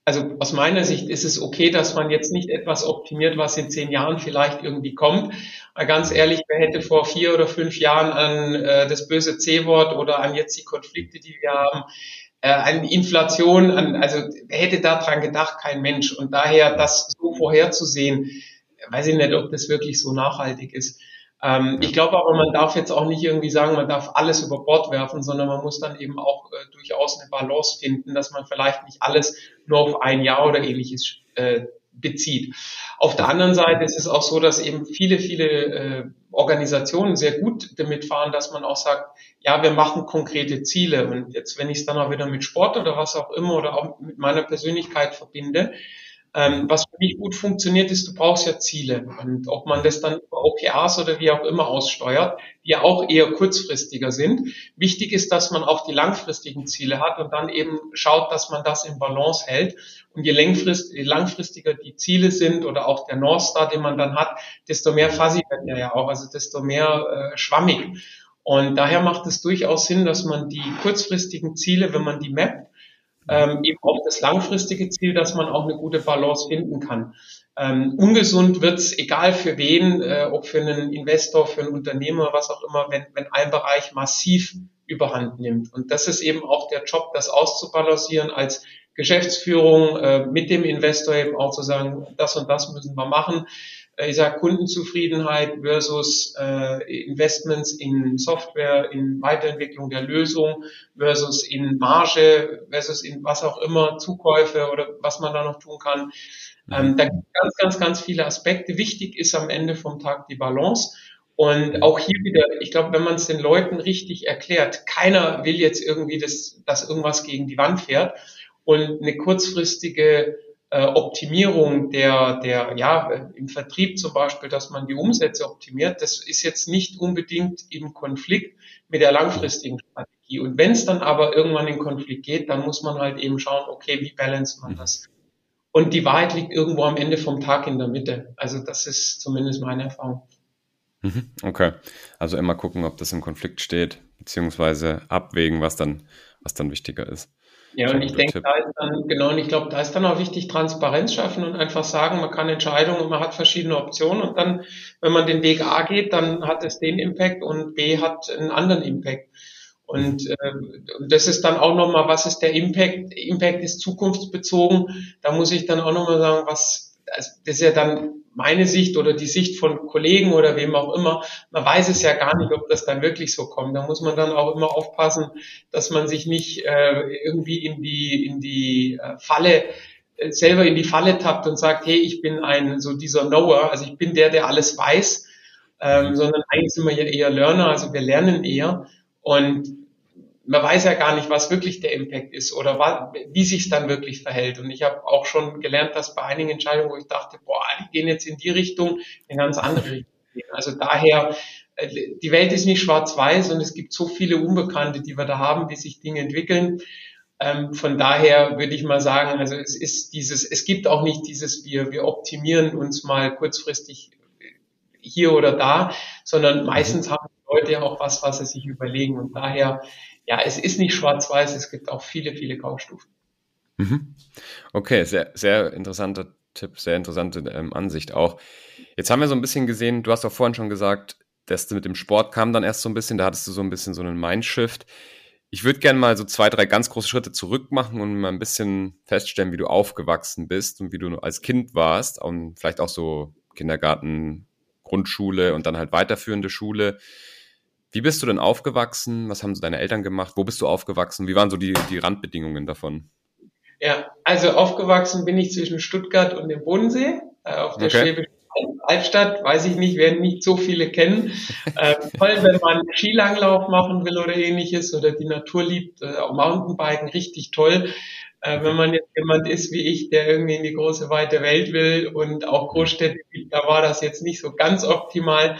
[SPEAKER 3] also aus meiner Sicht ist es okay, dass man jetzt nicht etwas optimiert, was in zehn Jahren vielleicht irgendwie kommt. Weil ganz ehrlich, wer hätte vor vier oder fünf Jahren an äh, das böse C-Wort oder an jetzt die Konflikte, die wir haben, äh, an Inflation, an, also hätte daran gedacht kein Mensch. Und daher das so vorherzusehen, weiß ich nicht, ob das wirklich so nachhaltig ist. Ähm, ich glaube aber, man darf jetzt auch nicht irgendwie sagen, man darf alles über Bord werfen, sondern man muss dann eben auch äh, durchaus eine Balance finden, dass man vielleicht nicht alles nur auf ein Jahr oder ähnliches äh, bezieht. Auf der anderen Seite ist es auch so, dass eben viele, viele äh, Organisationen sehr gut damit fahren, dass man auch sagt, ja, wir machen konkrete Ziele. Und jetzt, wenn ich es dann auch wieder mit Sport oder was auch immer oder auch mit meiner Persönlichkeit verbinde, ähm, was für mich gut funktioniert, ist, du brauchst ja Ziele. Und ob man das dann über OKRs oder wie auch immer aussteuert, die ja auch eher kurzfristiger sind. Wichtig ist, dass man auch die langfristigen Ziele hat und dann eben schaut, dass man das in Balance hält. Und je, je langfristiger die Ziele sind oder auch der North Star, den man dann hat, desto mehr fuzzy wird er ja auch, also desto mehr äh, schwammig. Und daher macht es durchaus Sinn, dass man die kurzfristigen Ziele, wenn man die mappt, ähm, eben auf das langfristige Ziel, dass man auch eine gute Balance finden kann. Ähm, ungesund wird's, egal für wen, äh, ob für einen Investor, für einen Unternehmer, was auch immer, wenn, wenn ein Bereich massiv überhand nimmt. Und das ist eben auch der Job, das auszubalancieren als Geschäftsführung äh, mit dem Investor eben auch zu sagen, das und das müssen wir machen. Äh, ich sage Kundenzufriedenheit versus äh, Investments in Software, in Weiterentwicklung der Lösung versus in Marge versus in was auch immer, Zukäufe oder was man da noch tun kann. Ähm, da gibt es ganz, ganz, ganz viele Aspekte. Wichtig ist am Ende vom Tag die Balance. Und auch hier wieder, ich glaube, wenn man es den Leuten richtig erklärt, keiner will jetzt irgendwie, dass, dass irgendwas gegen die Wand fährt. Und eine kurzfristige äh, Optimierung der, der, ja, im Vertrieb zum Beispiel, dass man die Umsätze optimiert, das ist jetzt nicht unbedingt im Konflikt mit der langfristigen Strategie. Und wenn es dann aber irgendwann in Konflikt geht, dann muss man halt eben schauen, okay, wie balanced man das? Und die Wahrheit liegt irgendwo am Ende vom Tag in der Mitte. Also das ist zumindest meine Erfahrung.
[SPEAKER 2] Mhm, okay. Also immer gucken, ob das im Konflikt steht, beziehungsweise abwägen, was dann, was dann wichtiger ist.
[SPEAKER 3] Ja, und ich denke, da ist dann, genau, und ich glaube, da ist dann auch wichtig, Transparenz schaffen und einfach sagen, man kann Entscheidungen und man hat verschiedene Optionen und dann, wenn man den Weg A geht, dann hat es den Impact und B hat einen anderen Impact. Und äh, das ist dann auch nochmal, was ist der Impact? Impact ist zukunftsbezogen. Da muss ich dann auch nochmal sagen, was, also das ist ja dann meine Sicht oder die Sicht von Kollegen oder wem auch immer. Man weiß es ja gar nicht, ob das dann wirklich so kommt. Da muss man dann auch immer aufpassen, dass man sich nicht äh, irgendwie in die, in die äh, Falle äh, selber in die Falle tappt und sagt, hey, ich bin ein so dieser Knower, also ich bin der, der alles weiß, ähm, sondern eigentlich sind wir ja eher Learner, also wir lernen eher. Und man weiß ja gar nicht, was wirklich der Impact ist oder was, wie sich es dann wirklich verhält. Und ich habe auch schon gelernt, dass bei einigen Entscheidungen, wo ich dachte, boah, die gehen jetzt in die Richtung, in ganz andere Richtung gehen. Also daher, äh, die Welt ist nicht schwarz-weiß und es gibt so viele Unbekannte, die wir da haben, wie sich Dinge entwickeln. Ähm, von daher würde ich mal sagen, also es ist dieses, es gibt auch nicht dieses, wir, wir optimieren uns mal kurzfristig hier oder da, sondern meistens haben die Leute ja auch was, was sie sich überlegen. Und daher ja, es ist nicht schwarz-weiß, es gibt auch viele, viele Graustufen.
[SPEAKER 2] Mhm. Okay, sehr, sehr interessanter Tipp, sehr interessante ähm, Ansicht auch. Jetzt haben wir so ein bisschen gesehen, du hast auch vorhin schon gesagt, dass du mit dem Sport kam dann erst so ein bisschen, da hattest du so ein bisschen so einen Mindshift. Ich würde gerne mal so zwei, drei ganz große Schritte zurück machen und mal ein bisschen feststellen, wie du aufgewachsen bist und wie du als Kind warst und vielleicht auch so Kindergarten, Grundschule und dann halt weiterführende Schule. Wie bist du denn aufgewachsen? Was haben so deine Eltern gemacht? Wo bist du aufgewachsen? Wie waren so die, die Randbedingungen davon?
[SPEAKER 3] Ja, also aufgewachsen bin ich zwischen Stuttgart und dem Bodensee, äh, auf der okay. Schwäbischen Albstadt, weiß ich nicht, werden nicht so viele kennen. Äh, toll, wenn man Skilanglauf machen will oder ähnliches oder die Natur liebt, äh, auch Mountainbiken, richtig toll. Äh, wenn man jetzt jemand ist wie ich, der irgendwie in die große weite Welt will und auch Großstädte gibt, da war das jetzt nicht so ganz optimal.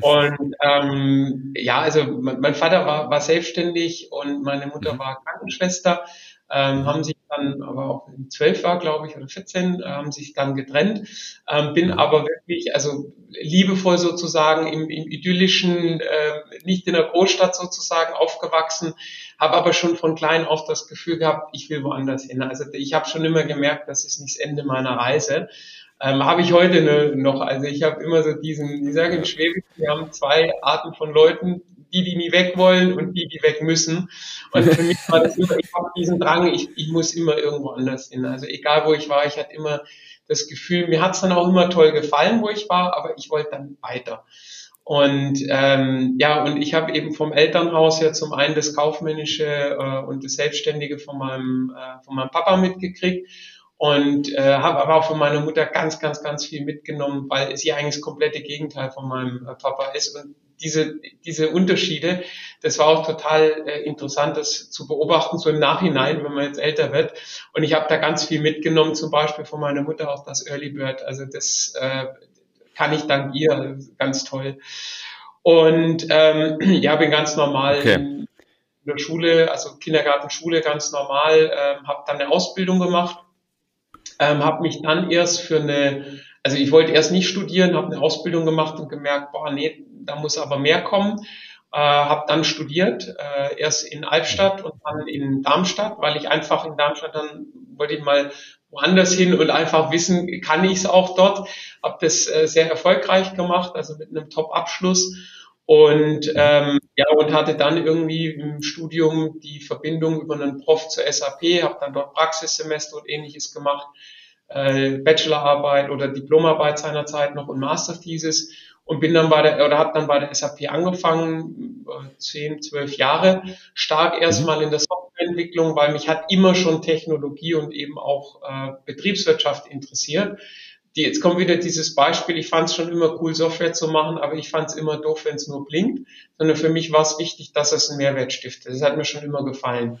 [SPEAKER 3] Und ähm, ja, also mein Vater war, war selbstständig und meine Mutter mhm. war Krankenschwester ähm, haben sich dann, aber auch zwölf war, glaube ich, oder 14, äh, haben sich dann getrennt. Ähm, bin aber wirklich, also liebevoll sozusagen im, im idyllischen, äh, nicht in der Großstadt sozusagen aufgewachsen, habe aber schon von klein auf das Gefühl gehabt, ich will woanders hin. Also ich habe schon immer gemerkt, das ist nicht das Ende meiner Reise. Ähm, habe ich heute ne, noch. Also ich habe immer so diesen, ich sage in Schwäbisch, wir haben zwei Arten von Leuten, die, die nie weg wollen und die, die weg müssen. Und für mich war das immer, ich habe diesen Drang, ich, ich muss immer irgendwo anders hin. Also egal wo ich war, ich hatte immer das Gefühl, mir hat es dann auch immer toll gefallen, wo ich war, aber ich wollte dann weiter. Und ähm, ja, und ich habe eben vom Elternhaus ja zum einen das Kaufmännische äh, und das Selbstständige von meinem, äh, von meinem Papa mitgekriegt und äh, habe aber auch von meiner Mutter ganz, ganz, ganz viel mitgenommen, weil sie eigentlich das komplette Gegenteil von meinem äh, Papa ist. Und diese, diese Unterschiede, das war auch total äh, interessant, das zu beobachten, so im Nachhinein, wenn man jetzt älter wird. Und ich habe da ganz viel mitgenommen, zum Beispiel von meiner Mutter auch das Early Bird. Also das äh, kann ich dank ihr, ganz toll. Und ähm, ja, bin ganz normal okay. in der Schule, also Kindergarten, Schule ganz normal, ähm, habe dann eine Ausbildung gemacht, ähm, habe mich dann erst für eine also ich wollte erst nicht studieren, habe eine Ausbildung gemacht und gemerkt, boah, nee, da muss aber mehr kommen. äh, habe dann studiert, äh, erst in Albstadt und dann in Darmstadt, weil ich einfach in Darmstadt dann wollte ich mal woanders hin und einfach wissen, kann ich es auch dort. Habe das äh, sehr erfolgreich gemacht, also mit einem Top-Abschluss und ähm, ja und hatte dann irgendwie im Studium die Verbindung über einen Prof zur SAP, habe dann dort Praxissemester und ähnliches gemacht, äh, Bachelorarbeit oder Diplomarbeit seinerzeit noch und Masterthesis und bin dann bei der oder habe dann bei der SAP angefangen, zehn, zwölf Jahre, stark erstmal mhm. in der Softwareentwicklung, weil mich hat immer schon Technologie und eben auch äh, Betriebswirtschaft interessiert die, jetzt kommt wieder dieses Beispiel, ich fand es schon immer cool, Software zu machen, aber ich fand es immer doof, wenn es nur blinkt, sondern für mich war es wichtig, dass es einen Mehrwert stiftet. Das hat mir schon immer gefallen.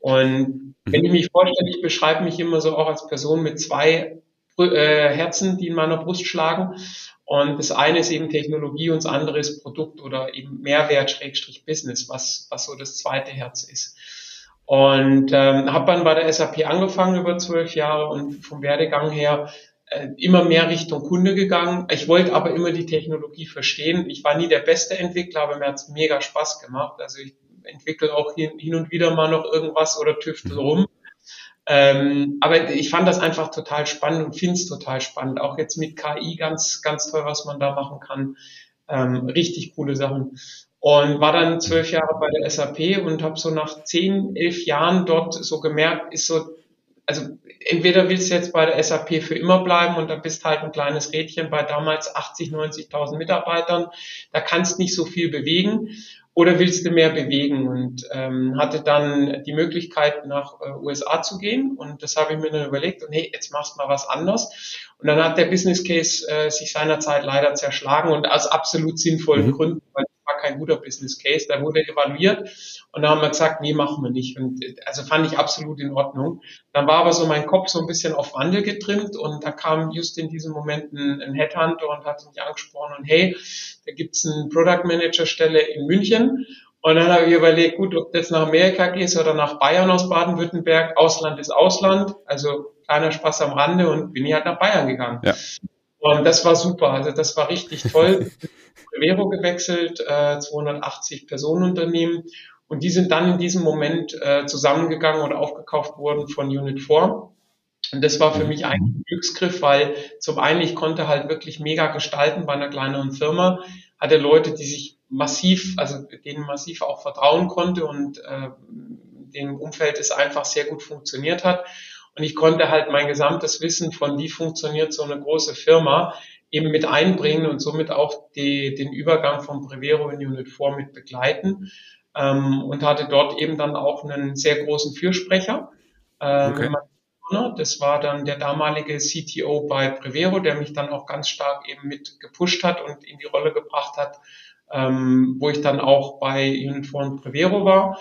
[SPEAKER 3] Und wenn mhm. ich mich vorstelle, ich beschreibe mich immer so auch als Person mit zwei äh, Herzen, die in meiner Brust schlagen. Und das eine ist eben Technologie und das andere ist Produkt oder eben Mehrwert, Schrägstrich Business, was, was so das zweite Herz ist. Und ähm, habe dann bei der SAP angefangen über zwölf Jahre und vom Werdegang her äh, immer mehr Richtung Kunde gegangen. Ich wollte aber immer die Technologie verstehen. Ich war nie der beste Entwickler, aber mir hat es mega Spaß gemacht. Also ich entwickle auch hin, und wieder mal noch irgendwas oder tüftel mhm. rum. Ähm, aber ich fand das einfach total spannend und finde es total spannend. Auch jetzt mit KI ganz, ganz toll, was man da machen kann. Ähm, richtig coole Sachen. Und war dann zwölf Jahre bei der SAP und habe so nach zehn, elf Jahren dort so gemerkt, ist so also entweder willst du jetzt bei der SAP für immer bleiben und dann bist halt ein kleines Rädchen bei damals 80, 90.000 Mitarbeitern, da kannst nicht so viel bewegen oder willst du mehr bewegen? Und ähm, hatte dann die Möglichkeit nach äh, USA zu gehen. Und das habe ich mir dann überlegt und hey, jetzt machst du mal was anderes. Und dann hat der Business Case äh, sich seinerzeit leider zerschlagen und aus absolut sinnvollen mhm. Gründen, weil kein guter Business Case. Da wurde evaluiert und da haben wir gesagt, nee, machen wir nicht. Und also fand ich absolut in Ordnung. Dann war aber so mein Kopf so ein bisschen auf Wandel getrimmt und da kam just in diesem Moment ein, ein Headhunter und hat mich angesprochen und hey, da gibt's eine Product Manager Stelle in München. Und dann habe ich überlegt, gut, ob das nach Amerika geht oder nach Bayern aus Baden-Württemberg. Ausland ist Ausland, also kleiner Spaß am Rande und bin ich halt nach Bayern gegangen. Ja. Und das war super, also das war richtig toll. Prevero gewechselt, äh, 280 Personenunternehmen. Und die sind dann in diesem Moment äh, zusammengegangen oder aufgekauft worden von Unit 4. Und das war für mich eigentlich ein Glücksgriff, weil zum einen ich konnte halt wirklich mega gestalten bei einer kleineren Firma, hatte Leute, die sich massiv, also denen massiv auch vertrauen konnte und äh, dem Umfeld es einfach sehr gut funktioniert hat. Und ich konnte halt mein gesamtes Wissen von wie funktioniert so eine große Firma eben mit einbringen und somit auch die, den Übergang von Prevero in Unit 4 mit begleiten ähm, und hatte dort eben dann auch einen sehr großen Fürsprecher. Ähm, okay. Das war dann der damalige CTO bei Prevero, der mich dann auch ganz stark eben mit gepusht hat und in die Rolle gebracht hat, ähm, wo ich dann auch bei Unit 4 und Prevero war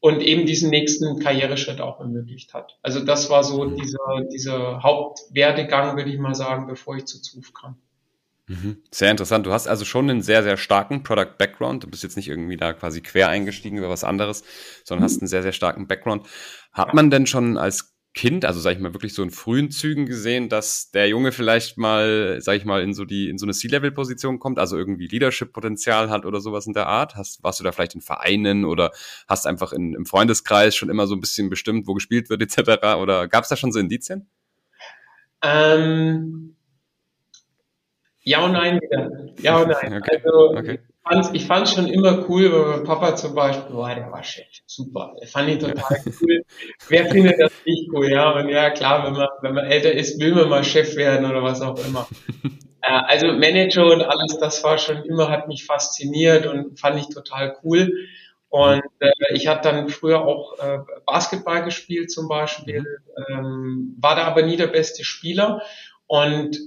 [SPEAKER 3] und eben diesen nächsten Karriereschritt auch ermöglicht hat. Also das war so dieser, dieser Hauptwerdegang, würde ich mal sagen, bevor ich zu ZUF kam.
[SPEAKER 2] Mhm. Sehr interessant. Du hast also schon einen sehr, sehr starken Product Background. Du bist jetzt nicht irgendwie da quasi quer eingestiegen über was anderes, sondern hast einen sehr, sehr starken Background. Hat man denn schon als Kind, also sag ich mal wirklich so in frühen Zügen gesehen, dass der Junge vielleicht mal, sag ich mal, in so die, in so eine C-Level-Position kommt, also irgendwie Leadership-Potenzial hat oder sowas in der Art? Hast, warst du da vielleicht in Vereinen oder hast einfach in, im Freundeskreis schon immer so ein bisschen bestimmt, wo gespielt wird, etc. Oder gab es da schon so Indizien?
[SPEAKER 3] Ähm, ja und nein. Ja und nein. Okay. Also okay. Ich fand es schon immer cool, weil mein Papa zum Beispiel, boah, der war Chef, super. Ich fand ihn total cool. Wer findet das nicht cool, ja? Und ja, klar, wenn man, wenn man älter ist, will man mal Chef werden oder was auch immer. äh, also Manager und alles, das war schon immer, hat mich fasziniert und fand ich total cool. Und äh, ich hatte dann früher auch äh, Basketball gespielt zum Beispiel, ähm, war da aber nie der beste Spieler. Und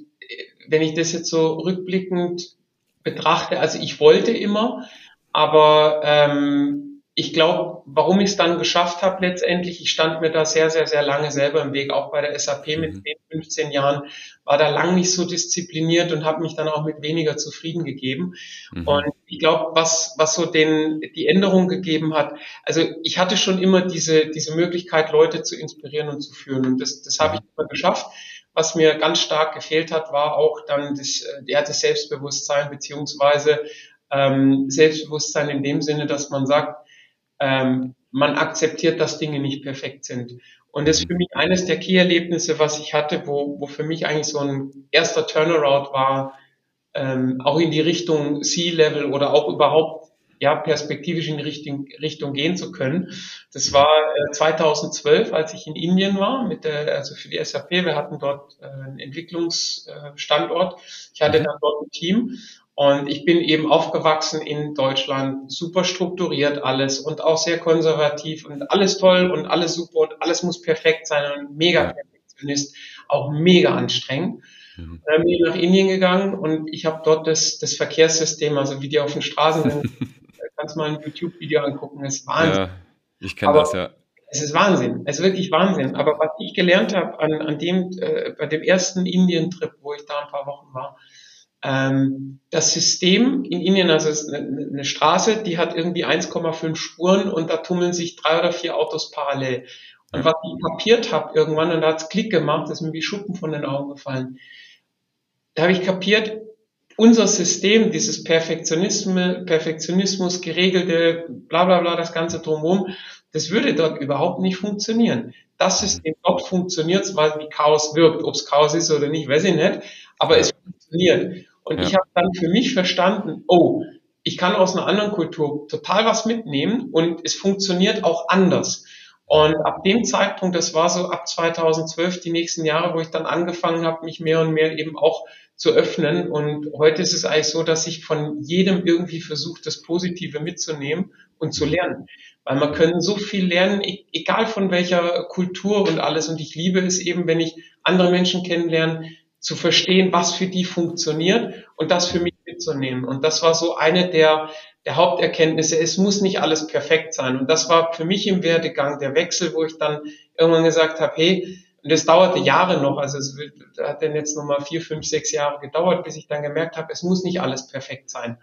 [SPEAKER 3] wenn ich das jetzt so rückblickend betrachte, also ich wollte immer, aber ähm, ich glaube, warum ich es dann geschafft habe letztendlich, ich stand mir da sehr, sehr, sehr lange selber im Weg, auch bei der SAP mit 10, mhm. 15 Jahren, war da lang nicht so diszipliniert und habe mich dann auch mit weniger zufrieden gegeben. Mhm. Und ich glaube, was, was so den, die Änderung gegeben hat, also ich hatte schon immer diese, diese Möglichkeit, Leute zu inspirieren und zu führen und das, das habe ich immer geschafft. Was mir ganz stark gefehlt hat, war auch dann das, äh, ja, das Selbstbewusstsein beziehungsweise Ähm, Selbstbewusstsein in dem Sinne, dass man sagt, ähm, man akzeptiert, dass Dinge nicht perfekt sind. Und das ist für mich eines der Key-Erlebnisse, was ich hatte, wo, wo für mich eigentlich so ein erster Turnaround war, ähm, auch in die Richtung C-Level oder auch überhaupt ja, perspektivisch in die Richtung, Richtung gehen zu können. Das war äh, 2012, als ich in Indien war, mit der, also für die SAP. Wir hatten dort äh, einen Entwicklungsstandort. ich hatte dann dort ein Team und ich bin eben aufgewachsen in Deutschland, super strukturiert alles und auch sehr konservativ und alles toll und alles super und alles muss perfekt sein und mega Perfektionist, auch mega anstrengend. Mhm. Dann bin ich nach Indien gegangen und ich habe dort das, das Verkehrssystem, also wie die auf den Straßen sind, kannst mal ein YouTube-Video angucken, das ist Wahnsinn. Ja,
[SPEAKER 2] ich kenne das, ja.
[SPEAKER 3] Es ist Wahnsinn, es ist wirklich Wahnsinn. Aber was ich gelernt habe an, an dem, äh, bei dem ersten Indien-Trip, wo ich da ein paar Wochen war, ähm, das System in Indien, also es ist eine, eine Straße, die hat irgendwie 1,5 Spuren und da tummeln sich drei oder vier Autos parallel. Und was ich kapiert habe irgendwann, und da hat's Klick gemacht, ist mir wie Schuppen von den Augen gefallen. Da habe ich kapiert, unser System, dieses Perfektionismus, Perfektionismus, geregelte, bla bla bla, das ganze drumherum, das würde dort überhaupt nicht funktionieren. Das System dort funktioniert, weil wie Chaos wirkt. Ob es Chaos ist oder nicht, weiß ich nicht, aber es funktioniert. Und ja. ich habe dann für mich verstanden, oh, ich kann aus einer anderen Kultur total was mitnehmen und es funktioniert auch anders. Und ab dem Zeitpunkt, das war so ab 2012 die nächsten Jahre, wo ich dann angefangen habe, mich mehr und mehr eben auch zu öffnen. Und heute ist es eigentlich so, dass ich von jedem irgendwie versuche, das Positive mitzunehmen und zu lernen. Weil man können so viel lernen, e-, egal von welcher Kultur und alles. Und ich liebe es eben, wenn ich andere Menschen kennenlerne, zu verstehen, was für die funktioniert und das für mich mitzunehmen. Und das war so eine der, der Haupterkenntnisse. Es muss nicht alles perfekt sein. Und das war für mich im Werdegang der Wechsel, wo ich dann irgendwann gesagt habe, hey, und es dauerte Jahre noch, also es hat dann jetzt nochmal vier, fünf, sechs Jahre gedauert, bis ich dann gemerkt habe, es muss nicht alles perfekt sein.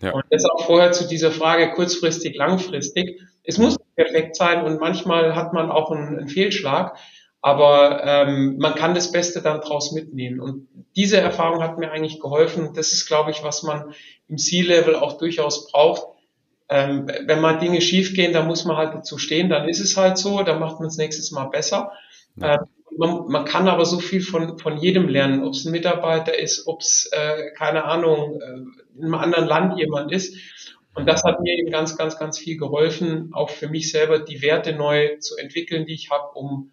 [SPEAKER 3] Ja. Und das auch vorher zu dieser Frage kurzfristig, langfristig. Es muss perfekt sein und manchmal hat man auch einen, einen Fehlschlag, aber ähm, man kann das Beste dann draus mitnehmen. Und diese Erfahrung hat mir eigentlich geholfen. Das ist, glaube ich, was man im C-Level auch durchaus braucht. Ähm, wenn mal Dinge schiefgehen, dann muss man halt dazu stehen, dann ist es halt so, dann macht man es nächstes Mal besser. Ja. Ähm, man, man kann aber so viel von, von jedem lernen, ob es ein Mitarbeiter ist, ob es, äh, keine Ahnung, äh, in einem anderen Land jemand ist. Und das hat mir eben ganz, ganz, ganz viel geholfen, auch für mich selber die Werte neu zu entwickeln, die ich habe, um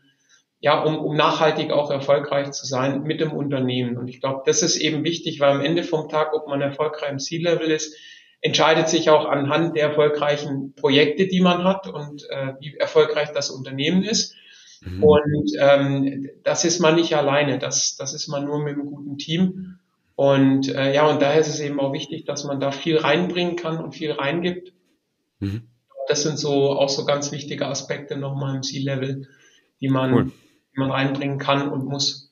[SPEAKER 3] ja, um, um nachhaltig auch erfolgreich zu sein mit dem Unternehmen. Und ich glaube, das ist eben wichtig, weil am Ende vom Tag, ob man erfolgreich im C-Level ist, entscheidet sich auch anhand der erfolgreichen Projekte, die man hat und äh, wie erfolgreich das Unternehmen ist. Mhm. Und ähm, das ist man nicht alleine, das, das ist man nur mit einem guten Team. Und äh, ja, und daher ist es eben auch wichtig, dass man da viel reinbringen kann und viel reingibt. Mhm. Das sind so auch so ganz wichtige Aspekte nochmal im C-Level, die man, cool. die man reinbringen kann und muss.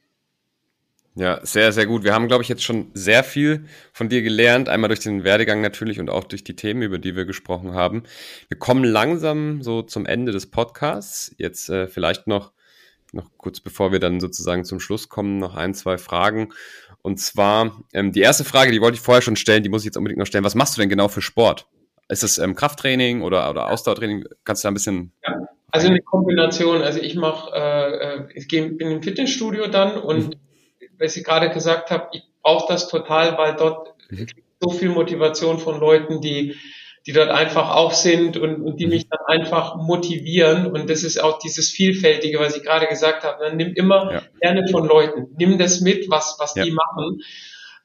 [SPEAKER 2] Ja, sehr, sehr gut. Wir haben, glaube ich, jetzt schon sehr viel von dir gelernt. Einmal durch den Werdegang natürlich und auch durch die Themen, über die wir gesprochen haben. Wir kommen langsam so zum Ende des Podcasts. Jetzt äh, vielleicht noch, noch kurz bevor wir dann sozusagen zum Schluss kommen, noch ein, zwei Fragen. Und zwar, ähm, die erste Frage, die wollte ich vorher schon stellen, die muss ich jetzt unbedingt noch stellen. Was machst du denn genau für Sport? Ist es ähm, Krafttraining oder, oder Ausdauertraining? Kannst du da ein bisschen.
[SPEAKER 3] Ja, also eine Kombination. Also ich mache, äh, äh, ich geh, bin im Fitnessstudio dann und mhm was ich gerade gesagt habe, ich brauche das total, weil dort mhm. so viel Motivation von Leuten, die die dort einfach auch sind und, und die mhm. mich dann einfach motivieren. Und das ist auch dieses Vielfältige, was ich gerade gesagt habe. Dann nimm immer ja. gerne von Leuten. Nimm das mit, was, was ja. die machen.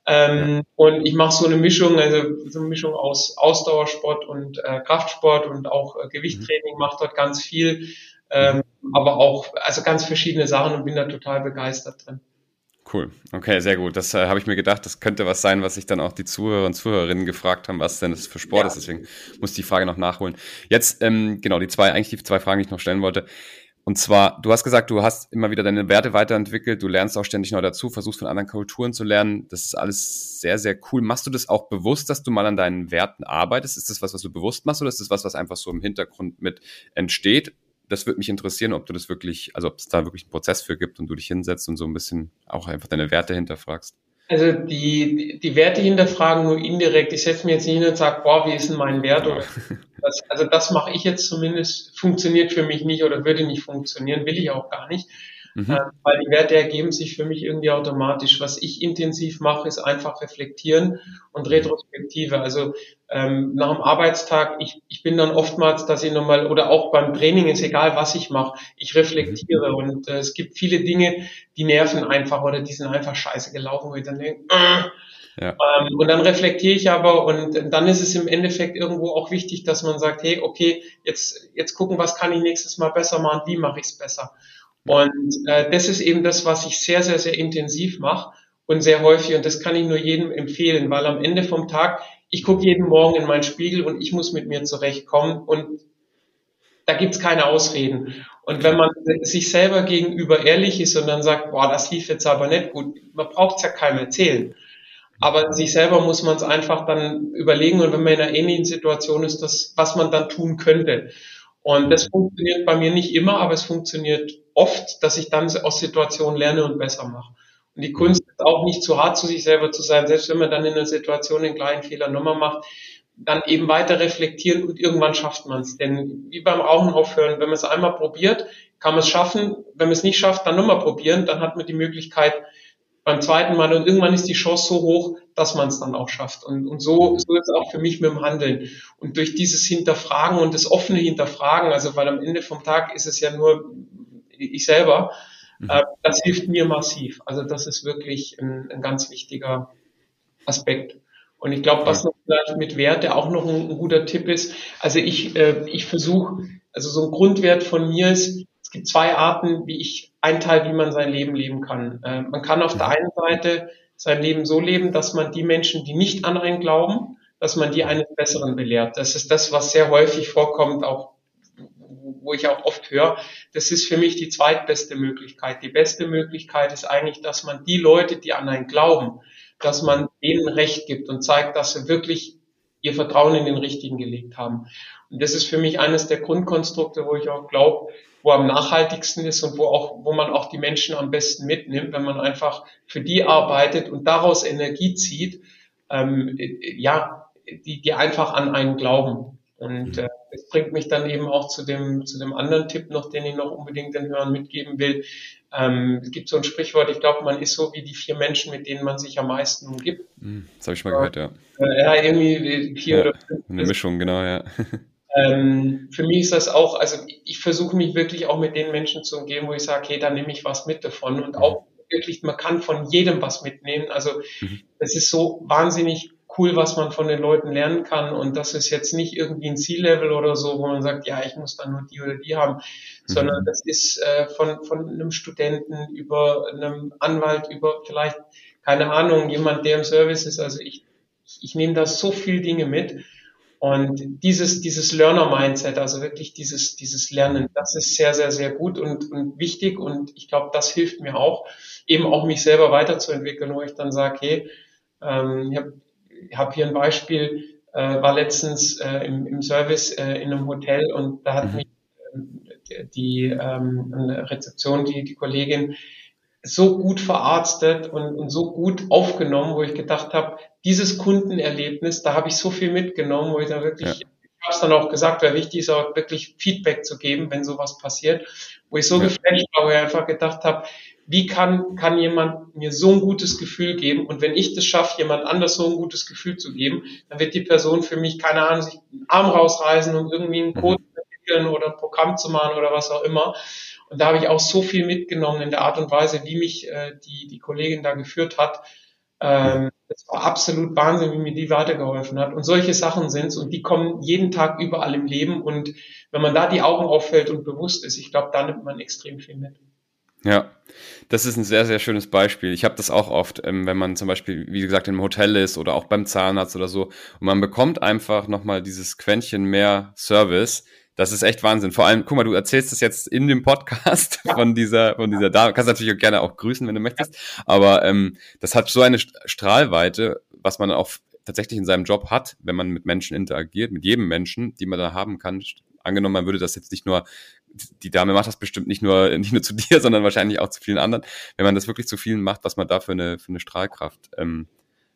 [SPEAKER 3] Ähm, ja. Und ich mache so eine Mischung, also so eine Mischung aus Ausdauersport und äh, Kraftsport und auch äh, Gewichttraining, mhm. mache dort ganz viel. Ähm, mhm. aber auch, also ganz verschiedene Sachen und bin da total begeistert drin.
[SPEAKER 2] Cool. Okay, sehr gut. Das äh, habe ich mir gedacht, das könnte was sein, was sich dann auch die Zuhörer und Zuhörerinnen gefragt haben, was denn das für Sport ja. ist. Deswegen muss ich die Frage noch nachholen. Jetzt, ähm, genau, die zwei, eigentlich die zwei Fragen, die ich noch stellen wollte. Und zwar, du hast gesagt, du hast immer wieder deine Werte weiterentwickelt, du lernst auch ständig neu dazu, versuchst von anderen Kulturen zu lernen. Das ist alles sehr, sehr cool. Machst du das auch bewusst, dass du mal an deinen Werten arbeitest? Ist das was, was du bewusst machst oder ist das was, was einfach so im Hintergrund mit entsteht? Das würde mich interessieren, ob du das wirklich, also ob es da wirklich einen Prozess für gibt und du dich hinsetzt und so ein bisschen auch einfach deine Werte hinterfragst.
[SPEAKER 3] Also die, die Werte hinterfragen nur indirekt. Ich setze mir jetzt nicht hin und sage, boah, wie ist denn mein Wert? Oder das, also das mache ich jetzt zumindest, funktioniert für mich nicht oder würde nicht funktionieren, will ich auch gar nicht. Mhm. Äh, weil die Werte ergeben sich für mich irgendwie automatisch. Was ich intensiv mache, ist einfach reflektieren und Retrospektive. Also ähm, nach dem Arbeitstag, ich, ich bin dann oftmals, dass ich nochmal, oder auch beim Training, ist egal, was ich mache, ich reflektiere mhm. und äh, es gibt viele Dinge, die nerven einfach oder die sind einfach scheiße gelaufen, wo ich dann denke, äh, ja. Ähm, und dann reflektiere ich aber und dann ist es im Endeffekt irgendwo auch wichtig, dass man sagt, hey, okay, jetzt, jetzt gucken, was kann ich nächstes Mal besser machen, wie mache ich es besser. Und äh, das ist eben das, was ich sehr, sehr, sehr intensiv mache und sehr häufig. Und das kann ich nur jedem empfehlen, weil am Ende vom Tag, ich gucke jeden Morgen in meinen Spiegel und ich muss mit mir zurechtkommen. Und da gibt's keine Ausreden. Und wenn man sich selber gegenüber ehrlich ist und dann sagt, boah, das lief jetzt aber nicht gut, man braucht's ja keinem erzählen. Aber sich selber muss man es einfach dann überlegen und wenn man in einer ähnlichen Situation ist, das, was man dann tun könnte. Und das funktioniert bei mir nicht immer, aber es funktioniert oft, dass ich dann aus Situationen lerne und besser mache. Und die Kunst ist auch nicht zu hart zu sich selber zu sein, selbst wenn man dann in einer Situation den gleichen Fehler nochmal macht, dann eben weiter reflektieren und irgendwann schafft man es. Denn wie beim Rauchen aufhören, wenn man es einmal probiert, kann man es schaffen. Wenn man es nicht schafft, dann nochmal probieren, dann hat man die Möglichkeit, beim zweiten Mal und irgendwann ist die Chance so hoch, dass man es dann auch schafft. Und, und so, so ist es auch für mich mit dem Handeln. Und durch dieses Hinterfragen und das offene Hinterfragen, also weil am Ende vom Tag ist es ja nur ich selber, mhm. äh, das hilft mir massiv. Also das ist wirklich ein, ein ganz wichtiger Aspekt. Und ich glaube, was noch vielleicht mit Werte auch noch ein, ein guter Tipp ist, also ich, äh, ich versuche, also so ein Grundwert von mir ist, es gibt zwei Arten, wie ich einteile, wie man sein Leben leben kann. Äh, man kann auf der einen Seite sein Leben so leben, dass man die Menschen, die nicht an einen glauben, dass man die eines Besseren belehrt. Das ist das, was sehr häufig vorkommt, auch wo ich auch oft höre, das ist für mich die zweitbeste Möglichkeit. Die beste Möglichkeit ist eigentlich, dass man die Leute, die an einen glauben, dass man denen Recht gibt und zeigt, dass sie wirklich ihr Vertrauen in den Richtigen gelegt haben. Und das ist für mich eines der Grundkonstrukte, wo ich auch glaube, wo am nachhaltigsten ist und wo auch, wo man auch die Menschen am besten mitnimmt, wenn man einfach für die arbeitet und daraus Energie zieht, ähm, ja, die, die einfach an einen glauben. Und äh, das bringt mich dann eben auch zu dem, zu dem anderen Tipp noch, den ich noch unbedingt den Hörern mitgeben will. Ähm, es gibt so ein Sprichwort, ich glaube, man ist so wie die vier Menschen, mit denen man sich am meisten umgibt.
[SPEAKER 2] Hm, das habe ich mal gehört, ja.
[SPEAKER 3] Äh, ja, irgendwie vier
[SPEAKER 2] ja, oder fünf. Eine Mischung, genau, ja.
[SPEAKER 3] Ähm, für mich ist das auch, also ich versuche mich wirklich auch mit den Menschen zu umgeben, wo ich sage, hey, da nehme ich was mit davon und auch wirklich, man kann von jedem was mitnehmen. Also mhm. es ist so wahnsinnig cool, was man von den Leuten lernen kann. Und das ist jetzt nicht irgendwie ein Ziellevel oder so, wo man sagt, ja, ich muss dann nur die oder die haben, mhm. sondern das ist äh, von, von einem Studenten über einem Anwalt, über vielleicht, keine Ahnung, jemand, der im Service ist. Also ich, ich nehme da so viel Dinge mit. Und dieses, dieses Learner-Mindset, also wirklich dieses, dieses Lernen, das ist sehr, sehr, sehr gut und, und wichtig. Und ich glaube, das hilft mir auch, eben auch mich selber weiterzuentwickeln, wo ich dann sage, hey, ähm, ich habe ich habe hier ein Beispiel, äh, war letztens äh, im, im Service äh, in einem Hotel und da hat mhm. mich äh, die ähm, Rezeption, die, die Kollegin, so gut verarztet und, und so gut aufgenommen, wo ich gedacht habe, dieses Kundenerlebnis, da habe ich so viel mitgenommen, wo ich da wirklich, ja. ich habe es dann auch gesagt, weil wichtig ist auch wirklich Feedback zu geben, wenn sowas passiert, wo ich so ja. geflasht war, wo ich einfach gedacht habe, wie kann, kann jemand mir so ein gutes Gefühl geben? Und wenn ich das schaffe, jemand anders so ein gutes Gefühl zu geben, dann wird die Person für mich, keine Ahnung, sich einen Arm rausreißen und irgendwie einen Code mhm. entwickeln oder ein Programm zu machen oder was auch immer. Und da habe ich auch so viel mitgenommen in der Art und Weise, wie mich äh, die, die Kollegin da geführt hat. Ähm, das war absolut Wahnsinn, wie mir die weitergeholfen hat. Und solche Sachen sind's und die kommen jeden Tag überall im Leben. Und wenn man da die Augen auffällt und bewusst ist, ich glaube, da nimmt man extrem viel mit.
[SPEAKER 2] Ja, das ist ein sehr, sehr schönes Beispiel. Ich habe das auch oft, ähm, wenn man zum Beispiel, wie gesagt, im Hotel ist oder auch beim Zahnarzt oder so. Und man bekommt einfach nochmal dieses Quäntchen mehr Service. Das ist echt Wahnsinn. Vor allem, guck mal, du erzählst es jetzt in dem Podcast von dieser, von dieser Dame. Kannst natürlich auch gerne auch grüßen, wenn du möchtest. Aber ähm, das hat so eine Strahlweite, was man auch tatsächlich in seinem Job hat, wenn man mit Menschen interagiert, mit jedem Menschen, die man da haben kann. Angenommen, man würde das jetzt nicht nur die Dame macht das bestimmt nicht nur, nicht nur zu dir, sondern wahrscheinlich auch zu vielen anderen, wenn man das wirklich zu vielen macht, was man da für eine, für eine Strahlkraft ähm,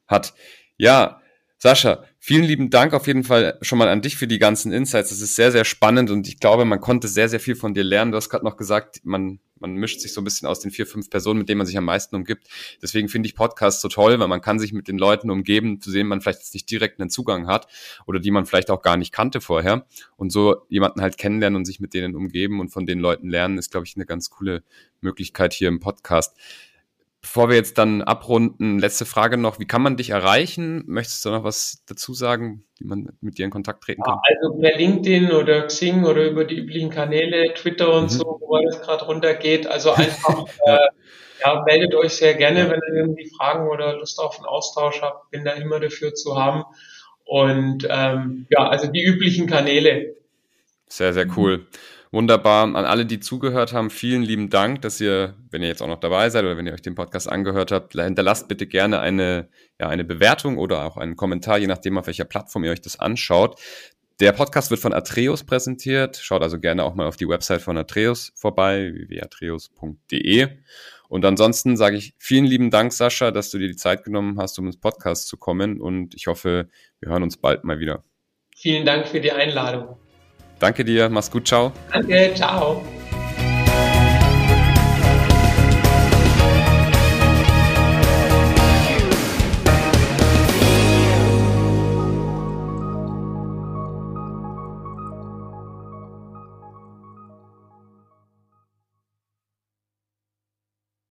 [SPEAKER 2] hat. Ja, Sascha, vielen lieben Dank auf jeden Fall schon mal an dich für die ganzen Insights. Das ist sehr, sehr spannend und ich glaube, man konnte sehr, sehr viel von dir lernen. Du hast gerade noch gesagt, man, man mischt sich so ein bisschen aus den vier, fünf Personen, mit denen man sich am meisten umgibt. Deswegen finde ich Podcasts so toll, weil man kann sich mit den Leuten umgeben, zu denen man vielleicht jetzt nicht direkt einen Zugang hat oder die man vielleicht auch gar nicht kannte vorher. Und so jemanden halt kennenlernen und sich mit denen umgeben und von den Leuten lernen, ist, glaube ich, eine ganz coole Möglichkeit hier im Podcast. Bevor wir jetzt dann abrunden, letzte Frage noch. Wie kann man dich erreichen? Möchtest du noch was dazu sagen, wie man mit dir in Kontakt treten kann?
[SPEAKER 3] Also per LinkedIn oder Xing oder über die üblichen Kanäle, Twitter und mhm. so, wo alles gerade runtergeht. Also einfach, äh, ja, meldet euch sehr gerne, wenn ihr irgendwie Fragen oder Lust auf einen Austausch habt. Bin da immer dafür zu haben. Und ähm, ja, also die üblichen Kanäle.
[SPEAKER 2] Sehr, sehr cool. Wunderbar. An alle, die zugehört haben, vielen lieben Dank, dass ihr, wenn ihr jetzt auch noch dabei seid oder wenn ihr euch den Podcast angehört habt, hinterlasst bitte gerne eine, ja, eine Bewertung oder auch einen Kommentar, je nachdem, auf welcher Plattform ihr euch das anschaut. Der Podcast wird von Atreus präsentiert. Schaut also gerne auch mal auf die Website von Atreus vorbei, www.atreus.de. Und ansonsten sage ich vielen lieben Dank, Sascha, dass du dir die Zeit genommen hast, um ins Podcast zu kommen. Und ich hoffe, wir hören uns bald mal wieder.
[SPEAKER 3] Vielen Dank für die Einladung.
[SPEAKER 2] Danke dir, mach's gut, ciao.
[SPEAKER 3] Danke, ciao.